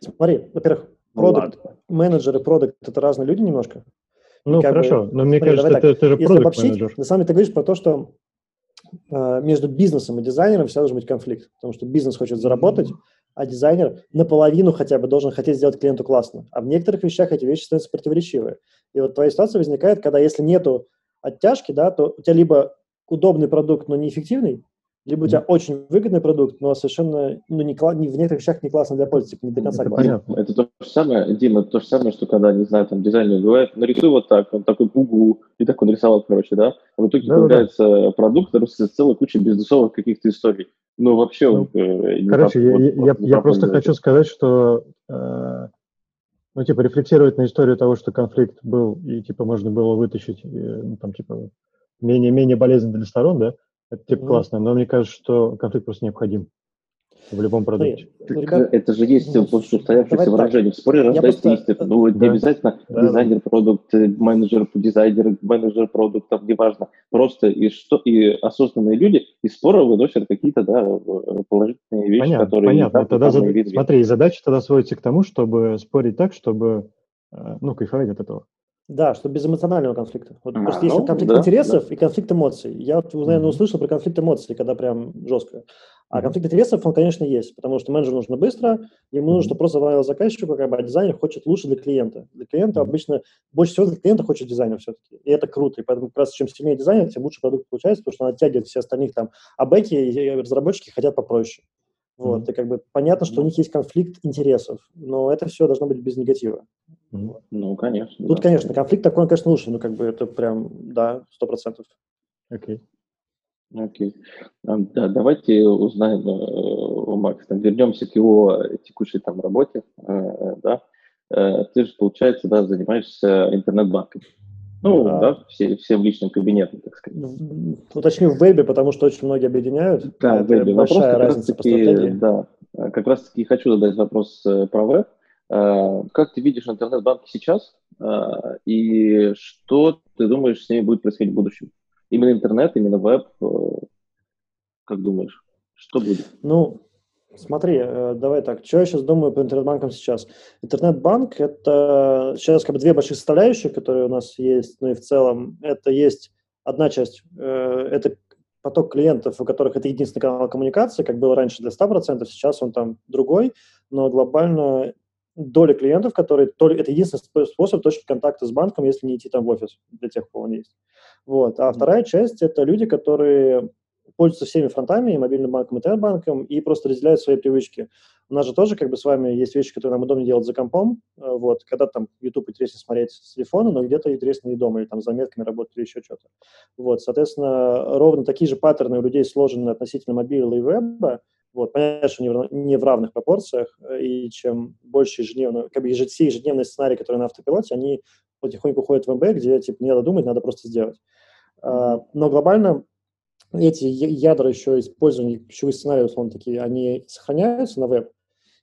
Смотри, во-первых, Продукт, менеджер и продукт – это разные люди немножко. Ну, хорошо, бы, но мне смотри, кажется, это, это же продукт менеджер. На самом деле ты говоришь про то, что э, между бизнесом и дизайнером всегда должен быть конфликт, потому что бизнес хочет заработать, а дизайнер наполовину хотя бы должен хотеть сделать клиенту классно. А в некоторых вещах эти вещи становятся противоречивые. И вот твоя ситуация возникает, когда если нету оттяжки, да, то у тебя либо удобный продукт, но неэффективный, либо у тебя очень выгодный продукт, но совершенно ну, не, не, в некоторых вещах не классно для пользователя, типа, не до конца это Понятно. Это то же самое, Дима, это то же самое, что когда, не знаю, там дизайнер говорит, нарисуй вот так, он такой угу, и так он рисовал, короче, да, а в итоге да, появляется да. продукт, который с целой кучей бездусовых каких-то историй. Ну, вообще... Ну, э, короче, я, вот, я, я, я просто хочу сказать, что э, ну, типа, рефлексировать на историю того, что конфликт был, и, типа, можно было вытащить, и, ну, там, типа, менее-менее болезненно для сторон, да, это типа mm. классно, но мне кажется, что конфликт просто необходим в любом продукте. Ребят, это же есть ну, устоявшееся выражение. В споре рождается истина. Ну, да. не обязательно да. дизайнер продукт, менеджер дизайнер, менеджер продуктов, неважно. Просто и что и осознанные люди из спора выносят какие-то да, положительные вещи, понятно, которые... Понятно. Тогда зад... Смотри, задача тогда сводится к тому, чтобы спорить так, чтобы э, ну, кайфовать от этого. Да, что без эмоционального конфликта. Вот а, просто есть ну, конфликт да, интересов да. и конфликт эмоций. Я, вот, наверное, услышал про конфликт эмоций, когда прям жестко. А конфликт интересов, он, конечно, есть, потому что менеджеру нужно быстро, ему нужно, чтобы просто понравилось заказчику, как бы, а дизайнер хочет лучше для клиента. Для клиента обычно, больше всего для клиента хочет дизайнер все-таки. И это круто. И поэтому как раз чем сильнее дизайнер, тем лучше продукт получается, потому что он оттягивает все остальных там, а бэки и разработчики хотят попроще. Вот, mm-hmm. и как бы понятно, что у них есть конфликт интересов, но это все должно быть без негатива. Mm-hmm. Ну, конечно. Тут, да. конечно, конфликт такой, конечно, лучше, но как бы это прям, да, сто процентов. Окей. Окей. Да, давайте узнаем э, у Макса. Вернемся к его текущей там работе. Э, да. Э, ты же, получается, да, занимаешься интернет-банком. Ну, а, да, все, все в личном кабинете, так сказать. Уточню в вебе, потому что очень многие объединяют. Да, в вебе. Большая вопрос разница таки, по стратегии. Да, как раз таки хочу задать вопрос э, про веб. Э, как ты видишь интернет-банки сейчас? Э, и что ты думаешь с ними будет происходить в будущем? Именно интернет, именно веб? Как думаешь? Что будет? Ну, Смотри, э, давай так, что я сейчас думаю по интернет-банкам сейчас? Интернет-банк – это сейчас как бы две больших составляющие, которые у нас есть, ну и в целом это есть одна часть, э, это поток клиентов, у которых это единственный канал коммуникации, как было раньше для 100%, сейчас он там другой, но глобально доля клиентов, которые это единственный способ точки контакта с банком, если не идти там в офис для тех, у кого он есть. Вот. А вторая часть – это люди, которые пользуются всеми фронтами, и мобильным банком, и интернет-банком, и просто разделяют свои привычки. У нас же тоже как бы с вами есть вещи, которые нам удобно делать за компом, э, вот, когда там YouTube интереснее смотреть с телефона, но где-то интереснее и дома, или там с заметками работать, или еще что-то. Вот, соответственно, ровно такие же паттерны у людей сложены относительно мобильного и веба, вот, понятно, что не в, не в равных пропорциях, э, и чем больше ежедневно, как бы ежед, все ежедневные сценарии, которые на автопилоте, они потихоньку уходят в МБ, где типа не надо думать, надо просто сделать. Uh, но глобально эти ядра еще использования, ключевые сценарии, условно такие, они сохраняются на веб.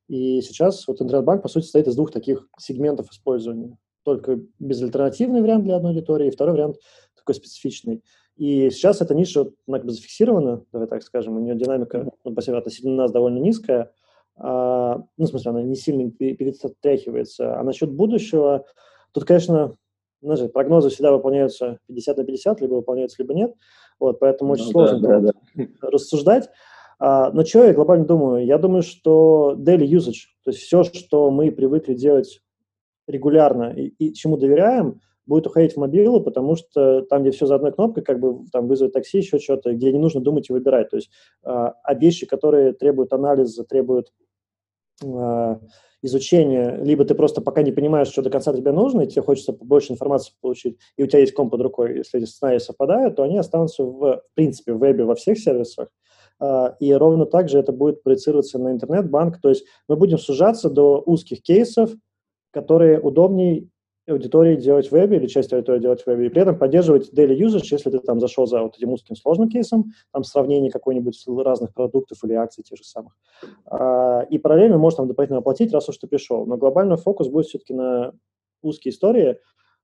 И сейчас вот интернет-банк, по сути, состоит из двух таких сегментов использования. Только безальтернативный вариант для одной аудитории, и второй вариант такой специфичный. И сейчас эта ниша она как бы зафиксирована, давай так скажем, у нее динамика ну, относительно нас довольно низкая, а, ну, в смысле, она не сильно перетряхивается. А насчет будущего, тут, конечно, знаете, прогнозы всегда выполняются 50 на 50, либо выполняются, либо нет. Вот, поэтому очень ну, сложно да, да, да. рассуждать. А, но что я глобально думаю? Я думаю, что daily usage, то есть все, что мы привыкли делать регулярно и, и чему доверяем, будет уходить в мобилу, потому что там, где все за одной кнопкой, как бы там вызвать такси, еще что-то, где не нужно думать и выбирать. То есть а, а вещи, которые требуют анализа, требуют а, изучения, либо ты просто пока не понимаешь, что до конца тебе нужно, и тебе хочется больше информации получить, и у тебя есть комп под рукой, если эти сценарии совпадают, то они останутся в, в принципе в вебе во всех сервисах, а, и ровно так же это будет проецироваться на интернет-банк, то есть мы будем сужаться до узких кейсов, которые удобнее аудитории делать в вебе или часть аудитории делать в вебе, и при этом поддерживать daily usage, если ты там зашел за вот этим узким сложным кейсом, там сравнение какой-нибудь разных продуктов или акций тех же самых. А, и параллельно можешь там дополнительно оплатить, раз уж ты пришел. Но глобальный фокус будет все-таки на узкие истории,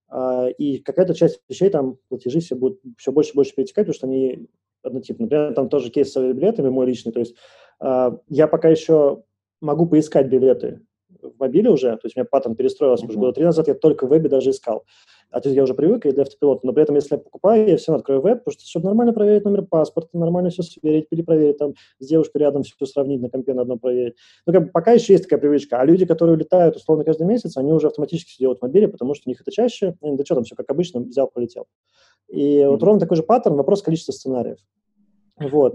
а, и какая-то часть вещей там, платежи все будут все больше и больше перетекать, потому что они однотипны. Например, там тоже кейс с билетами мой личный, то есть а, я пока еще могу поискать билеты в мобиле уже, то есть у меня паттерн перестроился, потому что года три назад я только в вебе даже искал. а то есть я уже привык и для автопилота, но при этом, если я покупаю, я все равно открою веб, потому что чтобы нормально проверить номер паспорта, нормально все сверить, перепроверить, там, с девушкой рядом все сравнить, на компе на одном проверить. Ну, как бы пока еще есть такая привычка, а люди, которые улетают условно каждый месяц, они уже автоматически все делают в мобиле, потому что у них это чаще, да что там, все как обычно, взял, полетел. И mm-hmm. вот ровно такой же паттерн, вопрос количества сценариев. Вот.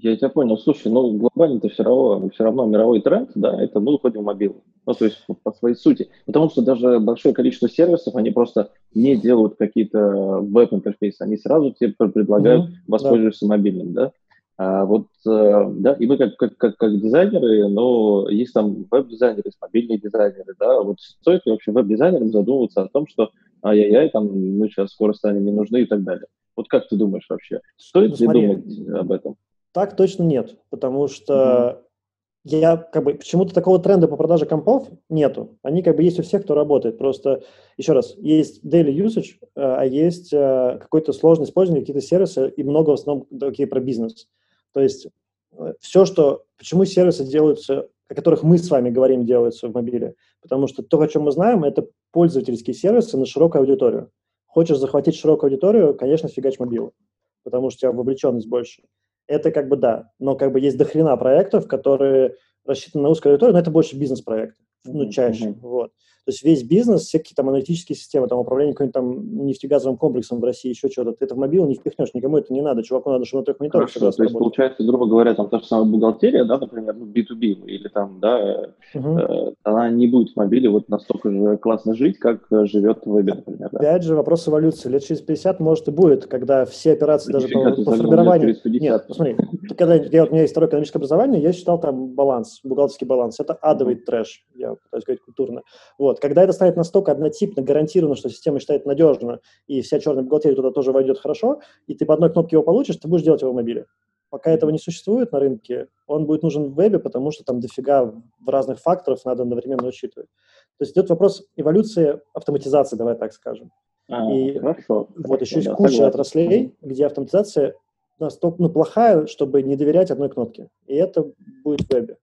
Я тебя понял. Слушай, ну глобально это все равно, все равно мировой тренд, да, это мы уходим в мобилу. Ну, то есть по, по своей сути. Потому что даже большое количество сервисов, они просто не делают какие-то веб-интерфейсы, они сразу тебе предлагают mm-hmm, воспользоваться да. мобильным, да. А вот, э, да, и мы как, как, как, как дизайнеры, но есть там веб-дизайнеры, есть мобильные дизайнеры, да, вот стоит ли вообще веб-дизайнерам задумываться о том, что ай-яй-яй, там мы сейчас скоро станем не нужны и так далее. Вот как ты думаешь вообще, стоит ну, ли смотри, думать об этом? Так точно нет, потому что mm-hmm. я как бы почему-то такого тренда по продаже компов нету. Они как бы есть у всех, кто работает. Просто еще раз, есть daily usage, э, а есть э, какой-то сложный использование, какие-то сервисы и много в основном такие про бизнес. То есть э, все, что... Почему сервисы делаются, о которых мы с вами говорим, делаются в мобиле? Потому что то, о чем мы знаем, это пользовательские сервисы на широкую аудиторию. Хочешь захватить широкую аудиторию, конечно, фигач мобилу, потому что у тебя вовлеченность больше это как бы да, но как бы есть дохрена проектов, которые рассчитаны на узкую аудиторию, но это больше бизнес-проекты, ну, чаще, mm-hmm. вот. То есть весь бизнес, все какие-то аналитические системы, там управление каким-то там нефтегазовым комплексом в России, еще что-то, ты это в мобилу не впихнешь, никому это не надо, чуваку надо, чтобы на трех мониторах Хорошо, то есть работать. получается, грубо говоря, там та же самая бухгалтерия, да, например, ну, B2B, или там, да, угу. э, она не будет в мобиле вот настолько же классно жить, как живет в вебе, например. Да? Опять же, вопрос эволюции. Лет через 50, может, и будет, когда все операции даже по, по формированию... Нет, посмотри, когда я, у меня есть второе экономическое образование, я считал там баланс, бухгалтерский баланс. Это адовый трэш, я пытаюсь сказать культурно. Вот. Когда это станет настолько однотипно, гарантированно, что система считает надежно, и вся черная бухгалтерия туда тоже войдет хорошо, и ты по одной кнопке его получишь, ты будешь делать его в мобиле. Пока этого не существует на рынке, он будет нужен в вебе, потому что там дофига в разных факторов надо одновременно учитывать. То есть идет вопрос эволюции автоматизации, давай так скажем. А, и хорошо. Вот хорошо, еще есть да, куча согласен. отраслей, где автоматизация настолько ну, плохая, чтобы не доверять одной кнопке. И это будет в вебе.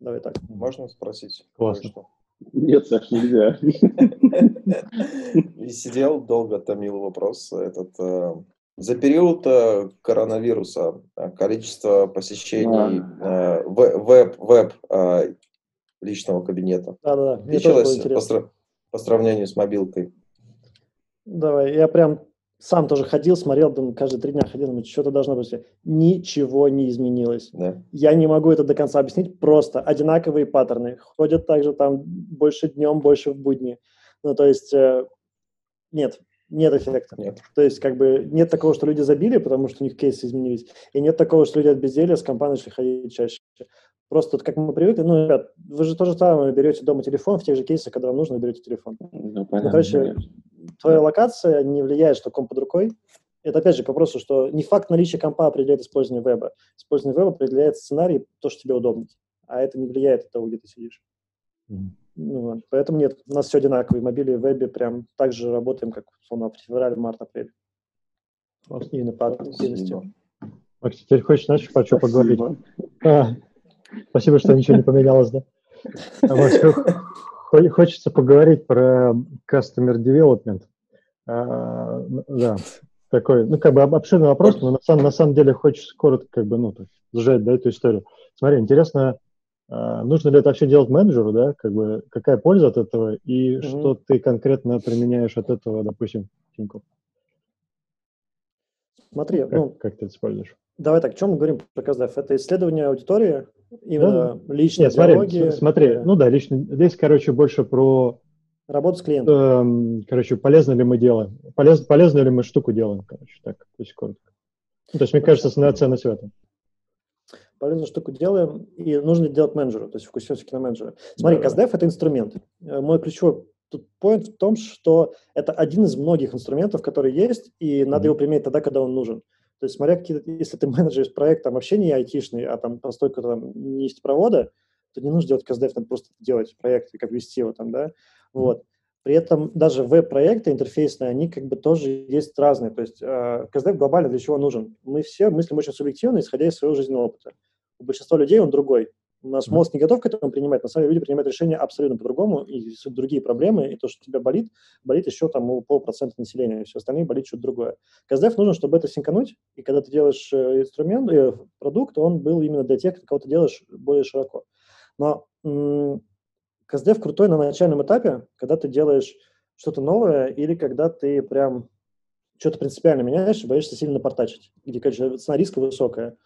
Давай так. Можно спросить? Классно. Что? Нет, Саш, нельзя. [laughs] И сидел долго, томил вопрос этот. Э, за период э, коронавируса э, количество посещений веб, веб личного кабинета да, да, увеличилось по, по сравнению с мобилкой? Давай, я прям сам тоже ходил, смотрел, думаю, каждые три дня ходил, думаю, что-то должно быть. Ничего не изменилось. Да. Я не могу это до конца объяснить, просто одинаковые паттерны. Ходят также там больше днем, больше в будни. Ну, то есть э, нет, нет эффекта. Нет. То есть как бы нет такого, что люди забили, потому что у них кейсы изменились, и нет такого, что люди от безделья с компанией начали ходить чаще. Просто как мы привыкли, ну, ребят, вы же тоже самое берете дома телефон в тех же кейсах, когда вам нужно, берете телефон. Ну, понятно, ну короче. Твоя локация не влияет, что комп под рукой. Это опять же к вопросу, что не факт наличия компа определяет использование веба. Использование веба определяет сценарий, то, что тебе удобно. А это не влияет от того, где ты сидишь. Mm-hmm. Ну, вот. Поэтому нет, у нас все одинаково. И мобиле, и вебе прям так же работаем, как условно, в феврале, март, апрель. Именно по активности. Макс, теперь хочешь, знаешь, про что поговорить? А, Спасибо, что ничего не поменялось, да? А [laughs] хочется поговорить про customer development. А, да, такой, ну, как бы обширный вопрос, но на самом, на самом деле хочется коротко, как бы, ну, так, сжать, да, эту историю. Смотри, интересно, а, нужно ли это вообще делать менеджеру, да, как бы, какая польза от этого и mm-hmm. что ты конкретно применяешь от этого, допустим, Тинькофф? Смотри, как, ну, как ты это используешь? Давай так, о чем мы говорим про КСДФ? Это исследование аудитории, именно ну, личные нет, диалоги. Смотри, смотри, ну да, личный. Здесь, короче, больше про работу с клиентом. Э, короче, полезно ли мы делаем, полез, полезно ли мы штуку делаем, короче, так, то есть коротко. Ну, то есть, мне Хорошо. кажется, основная ценность в этом. Полезную штуку делаем, и нужно делать менеджеру, то есть фокусироваться на менеджера. Смотри, да. КСДФ – это инструмент. Э, мой ключевой тут point в том, что это один из многих инструментов, которые есть, и надо mm-hmm. его применять тогда, когда он нужен. То есть, смотря какие если ты менеджер из проекта, там вообще не айтишный, а там постольку там нефтепровода, то не нужно делать КСДФ, надо просто делать проект как вести его там, да, вот. При этом даже веб-проекты интерфейсные, они как бы тоже есть разные. То есть э, КСДФ глобально для чего нужен? Мы все мыслим очень субъективно, исходя из своего жизненного опыта. У большинства людей он другой. У нас мозг не готов к этому принимать, на самом деле люди принимают решения абсолютно по-другому, и другие проблемы, и то, что у тебя болит, болит еще там у полпроцента населения, и все остальные болит что-то другое. КСДФ нужно, чтобы это синкануть, и когда ты делаешь э, инструмент, э, продукт, он был именно для тех, кого ты делаешь более широко. Но КСДФ крутой на начальном этапе, когда ты делаешь что-то новое или когда ты прям что-то принципиально меняешь боишься сильно напортачить, где, конечно, цена риска высокая.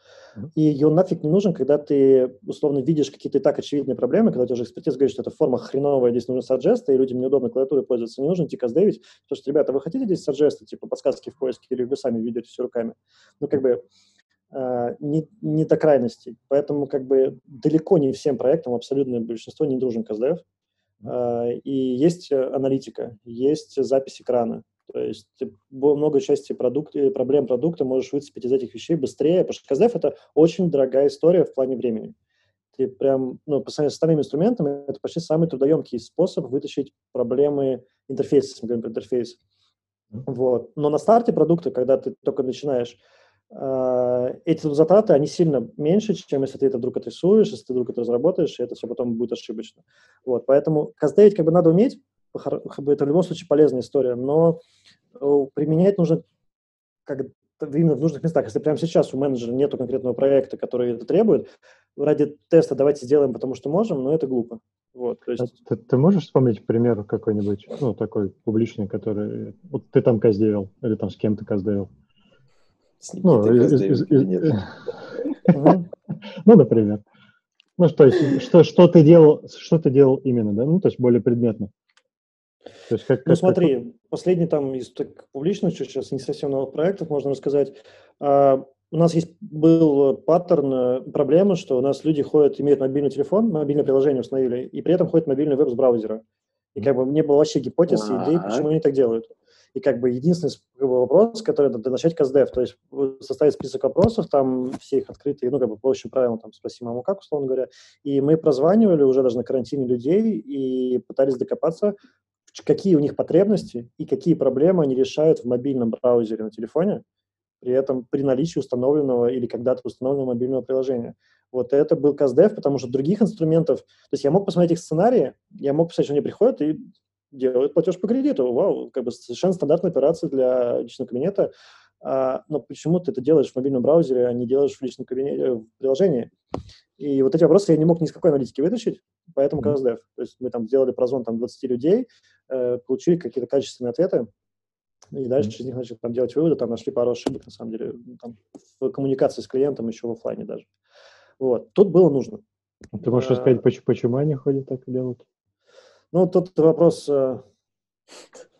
И он нафиг не нужен, когда ты, условно, видишь какие-то и так очевидные проблемы, когда у тебя уже экспертиза говорит, что эта форма хреновая, здесь нужно саджесты, и людям неудобно клавиатурой пользоваться, не нужно идти каздевить, потому что, ребята, вы хотите здесь саджесты, типа подсказки в поиске, или вы сами ведете все руками? Ну, как бы, Uh, не, не до крайностей. Поэтому как бы далеко не всем проектам, абсолютное большинство не дружен КСДФ. Uh, и есть аналитика, есть запись экрана, то есть ты много части продукта, э, проблем продукта можешь выцепить из этих вещей быстрее, потому что КЗФ – это очень дорогая история в плане времени. Ты прям, ну, по сравнению с остальными инструментами, это почти самый трудоемкий способ вытащить проблемы интерфейса, если мы говорим про интерфейс. Вот. Но на старте продукта, когда ты только начинаешь, э, эти затраты, они сильно меньше, чем если ты это вдруг отрисуешь, если ты вдруг это разработаешь, и это все потом будет ошибочно. Вот. Поэтому каздевить как бы надо уметь, это в любом случае полезная история, но э, применять нужно как именно в нужных местах. Если прямо сейчас у менеджера нет конкретного проекта, который это требует, ради теста давайте сделаем, потому что можем, но это глупо. Вот, то есть... ты, ты можешь вспомнить пример какой-нибудь, ну, такой публичный, который... Вот ты там каздевил, или там с кем-то каздевил? Ну, [laughs] ну, например. Ну, то есть, что, что ты делал, что ты делал именно, да? Ну, то есть более предметно. То есть как, ну, как, смотри, как... последний там из так, публичных, сейчас не совсем новых проектов, можно рассказать. А, у нас есть был паттерн, э, проблема, что у нас люди ходят, имеют мобильный телефон, мобильное приложение установили, и при этом ходит мобильный веб с браузера. И как бы не было вообще гипотез и идей, почему они так делают. И как бы единственный вопрос, который надо начать КСДФ, то есть составить список вопросов, там все их открытые, ну, как бы по общим правилам, там, спроси маму как, условно говоря. И мы прозванивали уже даже на карантине людей и пытались докопаться, какие у них потребности и какие проблемы они решают в мобильном браузере на телефоне, при этом при наличии установленного или когда-то установленного мобильного приложения. Вот это был CastDev, потому что других инструментов... То есть я мог посмотреть их сценарии, я мог посмотреть, что они приходят и делают платеж по кредиту. Вау, как бы совершенно стандартная операция для личного кабинета. А, но почему ты это делаешь в мобильном браузере, а не делаешь в личном кабинете, в приложении? И вот эти вопросы я не мог ни с какой аналитики вытащить, поэтому CastDev. То есть мы там сделали прозвон там 20 людей, э, получили какие-то качественные ответы, и дальше mm-hmm. из них начали там делать выводы, там нашли пару ошибок, на самом деле, там, в коммуникации с клиентом еще в офлайне даже. Вот. Тут было нужно. Ты можешь а, рассказать, почему, почему они ходят так и делают? Ну, тут вопрос... Э,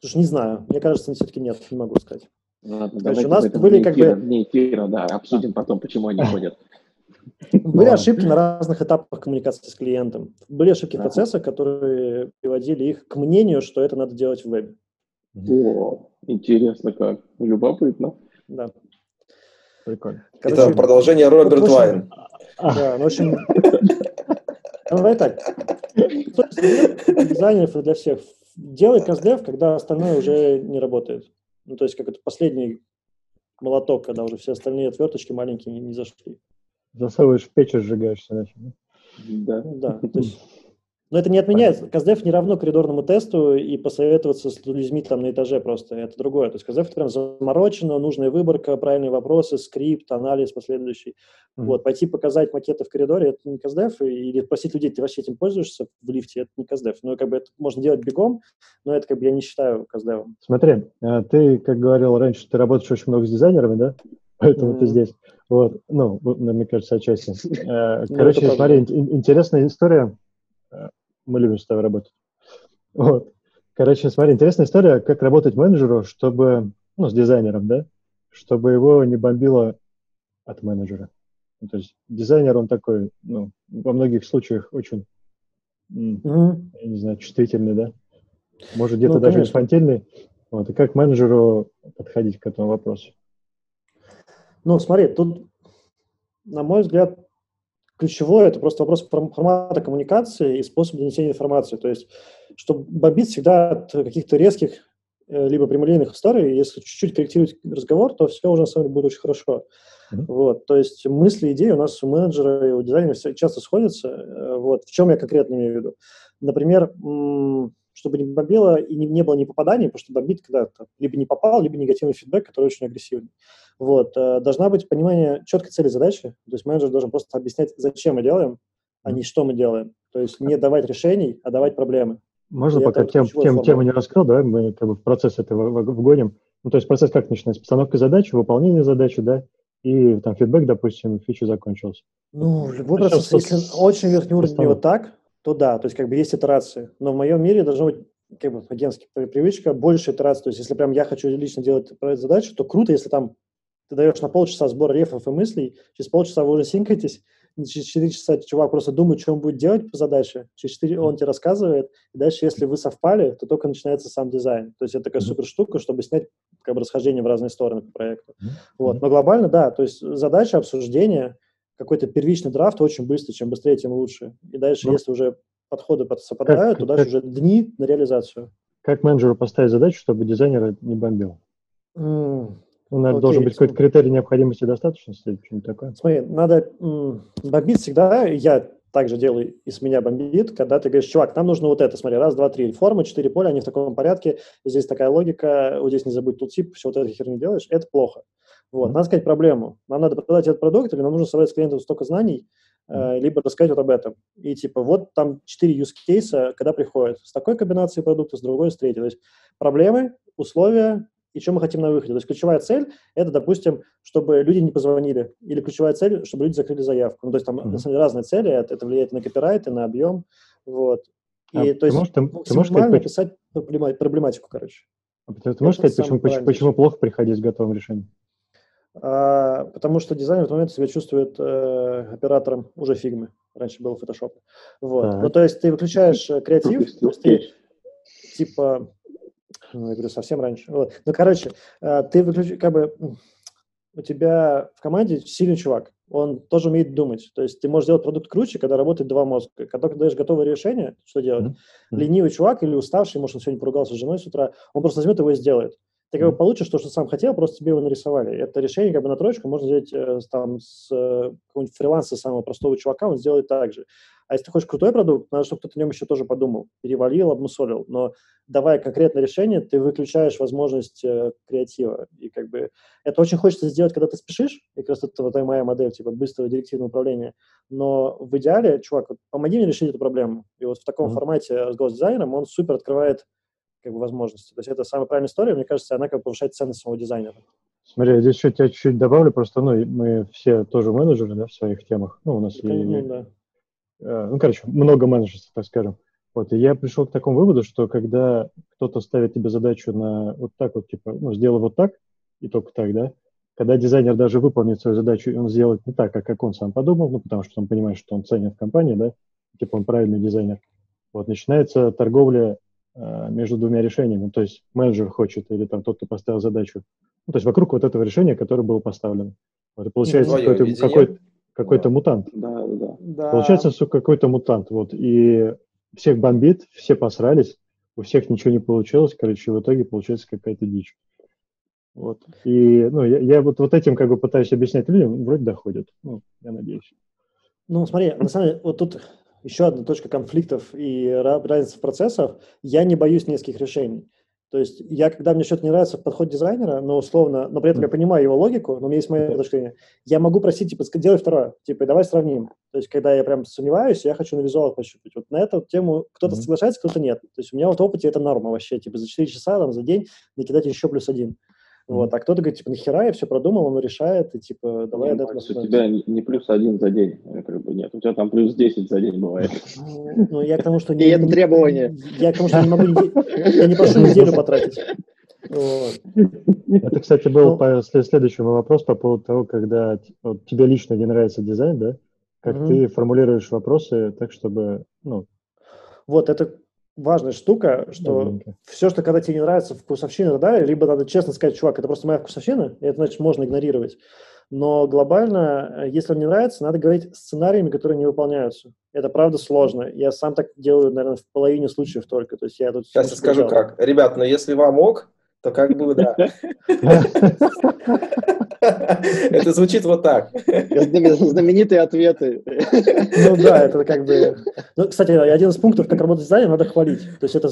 слушай, не знаю. Мне кажется, все-таки нет, не могу сказать. Ладно, Короче, у нас были как бы... Не эфира, да, обсудим потом, почему они [laughs] ходят. Были ошибки на разных этапах коммуникации с клиентом. Были ошибки в процессах, которые приводили их к мнению, что это надо делать в вебе. О, интересно как. Любопытно. Да. Прикольно. Короче, это продолжение Роберт вот, Вайн. Да, ну, в общем, давай так. Дизайнеров и для всех. Делай CastDev, когда остальное уже не работает. Ну, то есть, как это последний молоток, когда уже все остальные отверточки маленькие не зашли. Засовываешь в печь и сжигаешься. Значит. Да. Да, то есть [laughs] но это не отменяет. КСДФ не равно коридорному тесту и посоветоваться с людьми там на этаже просто. Это другое. То есть это прям заморочено, нужная выборка, правильные вопросы, скрипт, анализ последующий. Mm-hmm. Вот, пойти показать макеты в коридоре, это не КСДФ, или просить людей, ты вообще этим пользуешься в лифте, это не КСДФ. Ну, как бы это можно делать бегом, но это как бы я не считаю КСДФ. Смотри, а ты, как говорил раньше, ты работаешь очень много с дизайнерами, да? [laughs] Поэтому mm-hmm. ты здесь. Вот, ну, мне кажется, отчасти. [laughs] Э, ну, короче, смотри, интересная история мы любим с тобой работать. Вот. Короче, смотри, интересная история, как работать менеджеру, чтобы, ну, с дизайнером, да, чтобы его не бомбило от менеджера. Ну, то есть дизайнер, он такой, ну, во многих случаях очень, mm-hmm. я не знаю, чувствительный, да, может где-то ну, даже конечно. инфантильный. Вот, и как менеджеру подходить к этому вопросу? Ну, смотри, тут, на мой взгляд, ключевое – это просто вопрос формата коммуникации и способа донесения информации. То есть, чтобы бомбить всегда от каких-то резких э, либо прямолинейных историй, если чуть-чуть корректировать разговор, то все уже на самом деле будет очень хорошо. Mm-hmm. Вот, то есть мысли, идеи у нас у менеджера и у дизайнера часто сходятся. Э, вот, в чем я конкретно имею в виду? Например, чтобы не бомбило и не, не было ни попаданий, потому что бомбит, когда либо не попал, либо негативный фидбэк, который очень агрессивный. Вот. Э, должна быть понимание четкой цели задачи, то есть менеджер должен просто объяснять, зачем мы делаем, а не что мы делаем. То есть не давать решений, а давать проблемы. Можно и пока тем, тем, тему не раскрыл, давай мы как бы в процесс этого вгоним. Ну, то есть процесс как начинается? Постановка задачи, выполнение задачи, да, и там фидбэк, допустим, фича закончилась. Ну, любой процесс, если очень верхний уровень вот так, то да, то есть как бы есть итерации. Но в моем мире должна быть как бы агентская привычка больше итераций. То есть если прям я хочу лично делать задачу, то круто, если там ты даешь на полчаса сбор рефов и мыслей, через полчаса вы уже синкаетесь, через 4 часа чувак просто думает, что он будет делать по задаче, через 4 он тебе рассказывает, и дальше, если вы совпали, то только начинается сам дизайн. То есть это такая супер штука, чтобы снять как бы расхождение в разные стороны по проекту. Вот. Но глобально, да, то есть задача обсуждения, какой-то первичный драфт очень быстро, чем быстрее, тем лучше. И дальше, ну, если уже подходы совпадают, то дальше уже дни на реализацию. Как менеджеру поставить задачу, чтобы дизайнер не бомбил? Mm, наверное, Окей. должен быть какой-то критерий необходимости и достаточности, что-нибудь такое. Смотри, надо бомбить всегда, я также делаю, и с меня бомбит, когда ты говоришь, чувак, нам нужно вот это, смотри, раз, два, три, формы, четыре поля, они в таком порядке, здесь такая логика, вот здесь не забудь тут тип, все вот это херню делаешь, это плохо. Вот, mm-hmm. надо сказать проблему. Нам надо продать этот продукт, или нам нужно собрать с клиентом столько знаний, mm-hmm. либо рассказать вот об этом. И типа вот там четыре use кейса, когда приходят с такой комбинацией продукта, с другой, с третьей. То есть проблемы, условия, и что мы хотим на выходе. То есть ключевая цель – это, допустим, чтобы люди не позвонили, или ключевая цель, чтобы люди закрыли заявку. Ну, то есть там, mm-hmm. на самом деле, разные цели, это, влияет на копирайт, и на объем, вот. И, а то есть, можешь, ты, ты можешь сказать, писать проблематику, короче. А ты, ты можешь сказать, почему, почему, почему плохо приходить с готовым решением? А, потому что дизайнер в этот момент себя чувствует э, оператором уже фигмы. Раньше был Photoshop. Вот. Ну, то есть ты выключаешь э, креатив, то есть ты, типа, ну, я говорю, совсем раньше. Вот. Ну, короче, э, ты выключи, как бы, у тебя в команде сильный чувак, он тоже умеет думать. То есть ты можешь сделать продукт круче, когда работает два мозга. Когда ты даешь готовое решение, что делать? Mm-hmm. Ленивый чувак или уставший, может, он сегодня поругался с женой с утра, он просто возьмет его и сделает. Ты как бы получишь то, что сам хотел, просто тебе его нарисовали. Это решение как бы на троечку можно сделать э, там с э, какого-нибудь фриланса самого простого чувака, он сделает так же. А если ты хочешь крутой продукт, надо, чтобы кто-то о нем еще тоже подумал, перевалил, обмусолил. Но давая конкретное решение, ты выключаешь возможность э, креатива. И как бы это очень хочется сделать, когда ты спешишь, и как раз это вот моя модель, типа быстрого директивного управления. Но в идеале, чувак, вот, помоги мне решить эту проблему. И вот в таком mm-hmm. формате разговор с дизайнером он супер открывает как бы возможности. То есть это самая правильная история, мне кажется, она как бы повышает ценность самого дизайнера. Смотри, я здесь еще тебя чуть-чуть добавлю, просто ну, мы все тоже менеджеры да, в своих темах. Ну, у нас и, ну, да. Э, ну, короче, много менеджеров, так скажем. Вот, и я пришел к такому выводу, что когда кто-то ставит тебе задачу на вот так вот, типа, ну, сделай вот так, и только так, да, когда дизайнер даже выполнит свою задачу, и он сделает не так, как, как он сам подумал, ну, потому что он понимает, что он ценит в компании, да, типа он правильный дизайнер, вот, начинается торговля э, между двумя решениями, то есть менеджер хочет, или там тот, кто поставил задачу, ну, то есть вокруг вот этого решения, которое было поставлено. Вот, и получается какой-то, какой-то, какой-то да. мутант. Да, да. да. Получается, что какой-то мутант. Вот. И всех бомбит, все посрались, у всех ничего не получилось, короче, в итоге получается какая-то дичь. Вот. И ну, я, я вот, вот этим как бы пытаюсь объяснять людям, вроде доходит. Ну, я надеюсь. Ну, смотри, на самом деле, вот тут еще одна точка конфликтов и разница в процессах. Я не боюсь нескольких решений. То есть я, когда мне что-то не нравится в подходе дизайнера, но условно, но при этом я понимаю его логику, но у меня есть моя точка зрения, я могу просить, типа, делай второе, типа, давай сравним. То есть когда я прям сомневаюсь, я хочу на визуал пощупать. Вот на эту тему кто-то соглашается, кто-то нет. То есть у меня вот в опыте это норма вообще, типа, за 4 часа там, за день накидать еще плюс один. Вот, а кто-то говорит, типа, нахера, я все продумал, он решает, и типа, давай нет, у тебя не плюс один за день, как бы нет, у тебя там плюс 10 за день бывает. Ну, ну я к тому, что... И это требование. Я к тому, что не могу, я не прошу неделю [laughs] потратить. Это, кстати, был ну, следующий мой вопрос по поводу того, когда вот, тебе лично не нравится дизайн, да? Как угу. ты формулируешь вопросы так, чтобы, ну... Вот, это важная штука, что Маленько. все, что когда тебе не нравится вкусовщина далее, либо надо честно сказать, чувак, это просто моя вкусовщина, и это значит можно игнорировать. Но глобально, э, если он не нравится, надо говорить сценариями, которые не выполняются. Это правда сложно. Я сам так делаю, наверное, в половине случаев только. То есть я тут Сейчас скажу как. Ребят, но если вам ок, то как бы да. [laughs] [laughs] [laughs] Это звучит вот так. Знаменитые ответы. Ну да, это как бы... Ну, кстати, один из пунктов, как работать дизайнером, надо хвалить. То есть это,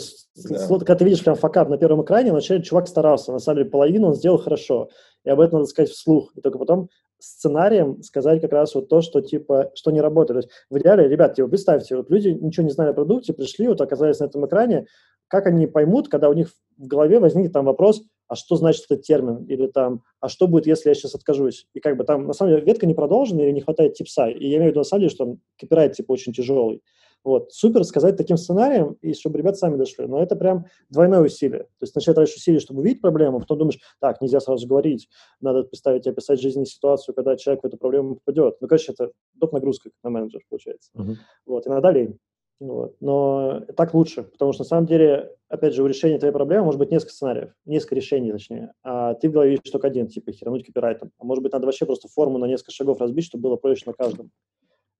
когда ты видишь прям факап на первом экране, вначале чувак старался, на самом деле половину он сделал хорошо. И об этом надо сказать вслух. И только потом сценарием сказать как раз вот то, что типа, что не работает. То есть в идеале, ребят, типа, представьте, вот люди ничего не знали о продукте, пришли, вот оказались на этом экране, как они поймут, когда у них в голове возникнет там вопрос, а что значит этот термин, или там, а что будет, если я сейчас откажусь? И как бы там, на самом деле, ветка не продолжена или не хватает типса. И я имею в виду, на самом деле, что там копирайт, типа, очень тяжелый. Вот, супер сказать таким сценарием, и чтобы ребята сами дошли. Но это прям двойное усилие. То есть сначала тратишь усилия, чтобы увидеть проблему, потом думаешь, так, нельзя сразу говорить, надо представить и описать жизненную ситуацию, когда человек в эту проблему попадет. Ну, конечно, это доп. нагрузка на менеджер, получается. Uh-huh. Вот, иногда лень. Вот. Но так лучше, потому что на самом деле, опять же, у решения твоей проблемы может быть несколько сценариев, несколько решений, точнее, а ты в голове видишь только один, типа херануть копирайтом. А может быть, надо вообще просто форму на несколько шагов разбить, чтобы было проще на каждом.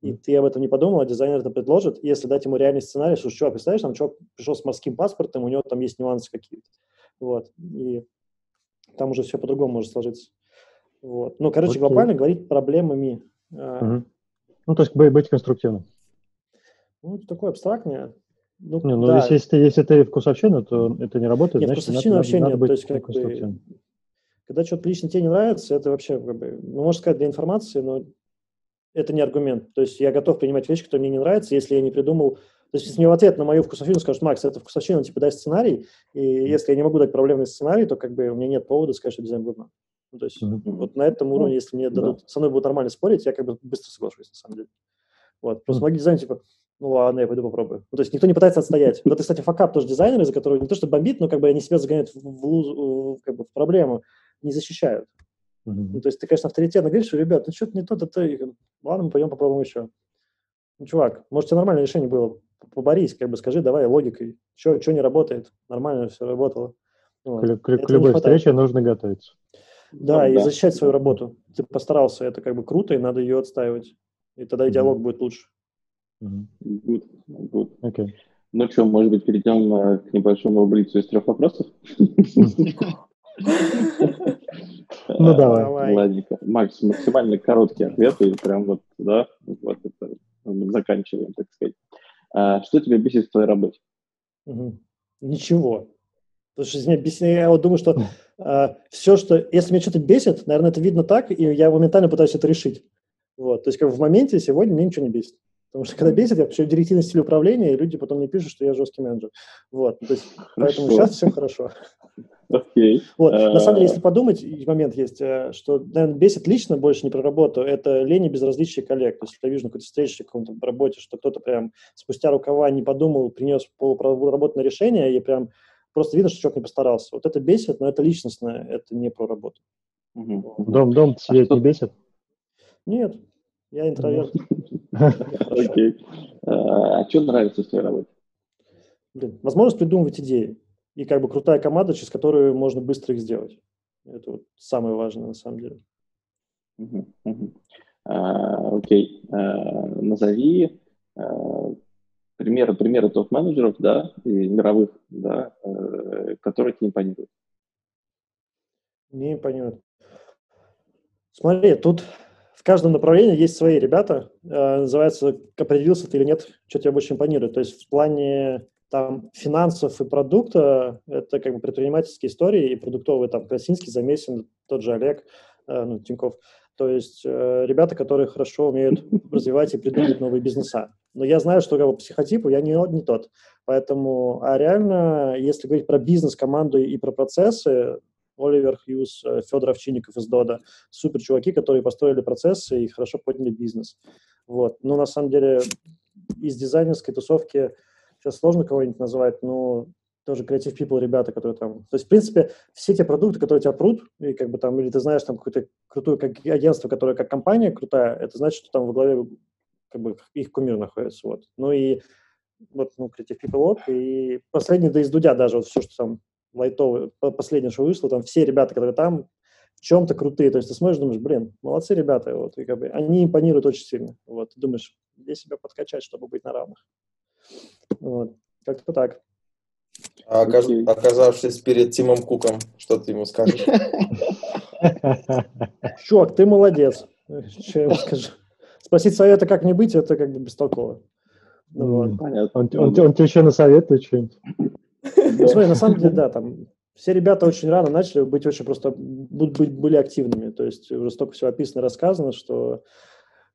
И ты об этом не подумал, а дизайнер это предложит. если дать ему реальный сценарий, что, чувак, представляешь, там чувак пришел с морским паспортом, у него там есть нюансы какие-то. Вот. И там уже все по-другому может сложиться. Вот. Ну, короче, okay. глобально говорить проблемами. Uh-huh. Ну, то есть быть конструктивным. Ну, это такое абстрактное. Ну, не, ну да. если, если, если ты вкусовщина, то это не работает. Нет, значит, вкусовщина надо, вообще надо нет. Быть то есть, как бы, когда что-то лично тебе не нравится, это вообще, как бы, ну, можно сказать, для информации, но это не аргумент. То есть я готов принимать вещи, которые мне не нравятся, если я не придумал... То есть если мне в ответ на мою вкусовщину скажут, Макс, это вкусовщина, типа, дай сценарий, и если я не могу дать проблемный сценарий, то как бы у меня нет повода сказать, что дизайн говно. Ну, то есть mm-hmm. вот на этом уровне, если мне дадут, да. со мной будут нормально спорить, я как бы быстро соглашусь, на самом деле. Вот. Просто mm-hmm. дизайнеры, типа, ну ладно, я пойду попробую. Ну, то есть никто не пытается отстоять. Вот это, кстати, факап тоже дизайнеры, за которого не то, что бомбит, но как бы они себя загоняют в, в, в, как бы, в проблему, не защищают. Mm-hmm. Ну, то есть ты, конечно, авторитетно говоришь, что, ребят, ну что-то не то, то ты, ладно, мы пойдем попробуем еще. Ну, чувак, может, тебе нормальное решение было, поборись, как бы скажи, давай логикой, что не работает, нормально все работало. Вот. К, к, к любой встрече нужно готовиться. Да, ну, и да. защищать свою работу. Ты постарался, это как бы круто, и надо ее отстаивать. И тогда и диалог mm-hmm. будет лучше. Good, good. Okay. Ну что, может быть, перейдем э, к небольшому блицу из трех вопросов? Ну, давай. Ладненько. Макс, максимально короткие ответы, прям вот, да, вот это заканчиваем, так сказать. А, что тебя бесит в твоей работе? Ничего. Потому что меня бесит, я вот думаю, что а, все, что, если меня что-то бесит, наверное, это видно так, и я моментально пытаюсь это решить. Вот, то есть как в моменте сегодня мне ничего не бесит. Потому что когда бесит, я пишу директивный стиль управления, и люди потом мне пишут, что я жесткий менеджер. Вот, то есть, поэтому сейчас все хорошо. Окей. Okay. Вот, на самом деле, если подумать, момент есть, э, что, наверное, бесит лично больше не про работу, это лень и безразличие коллег. То есть, я вижу на какой-то встрече, каком-то работе, что кто-то прям спустя рукава не подумал, принес полуработанное решение, и прям просто видно, что человек не постарался. Вот это бесит, но это личностное, это не про работу. Дом, дом тебя не бесит? Нет, я интроверт. [laughs] Окей. А, а что нравится в твоей работе? возможность придумывать идеи. И как бы крутая команда, через которую можно быстро их сделать. Это вот самое важное на самом деле. А, окей. А, назови примеры, примеры топ-менеджеров, да, и мировых, да, э, которые тебе импонируют. Не импонируют. Смотри, тут каждом направлении есть свои ребята. Э, называется, определился ты или нет, что тебе больше импонирует. То есть в плане там финансов и продукта это как бы предпринимательские истории и продуктовые, там Красинский, Замесин, тот же Олег, э, ну, Тиньков. То есть э, ребята, которые хорошо умеют развивать и придумывать новые бизнеса. Но я знаю, что как бы, психотипу я не, не тот. Поэтому, а реально, если говорить про бизнес-команду и про процессы, Оливер Хьюз, э, Федор Овчинников из Дода. Супер чуваки, которые построили процессы и хорошо подняли бизнес. Вот. Но на самом деле из дизайнерской тусовки сейчас сложно кого-нибудь называть, но тоже Creative People ребята, которые там... То есть, в принципе, все те продукты, которые тебя прут, и как бы там, или ты знаешь там какое-то крутое как агентство, которое как компания крутая, это значит, что там во главе как бы их кумир находится, вот. Ну и вот, ну, Creative People Log, и последний, да из Дудя даже, вот все, что там лайтовый, последнее, что вышло, там все ребята, которые там, в чем-то крутые. То есть ты смотришь, думаешь, блин, молодцы ребята, вот, и как бы они импонируют очень сильно. Вот, ты думаешь, где себя подкачать, чтобы быть на равных. Вот, как-то так. А оказавшись перед Тимом Куком, что ты ему скажешь? [laughs] Чувак, ты молодец. Что я ему скажу? Спросить совета, как не быть, это как бы бестолково. Понятно. Он, он, он тебе еще насоветует что-нибудь? Ну, смотри, на самом деле, [laughs] да, там все ребята очень рано начали быть очень просто, быть, были активными. То есть уже столько всего описано, рассказано, что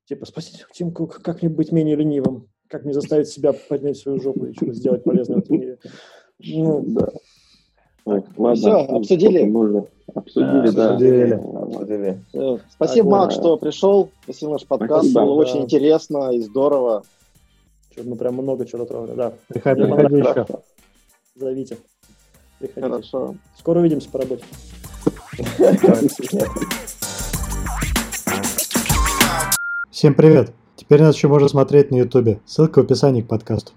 типа, спасите, Тим Кук, как мне быть менее ленивым? Как мне заставить себя поднять свою жопу и что-то сделать полезное в этом мире? Ну, да. Так, ладно. Все, обсудили? Обсудили, да. Обсудили. обсудили. Спасибо, Мак, что пришел. Спасибо наш подкаст. Спасибо, Было да. очень интересно и здорово. Что, ну, прям много чего трогали, да. Приходи, приходи еще. Зовите. Приходите. Хорошо. Скоро увидимся по работе. Всем привет! Теперь нас еще можно смотреть на ютубе. Ссылка в описании к подкасту.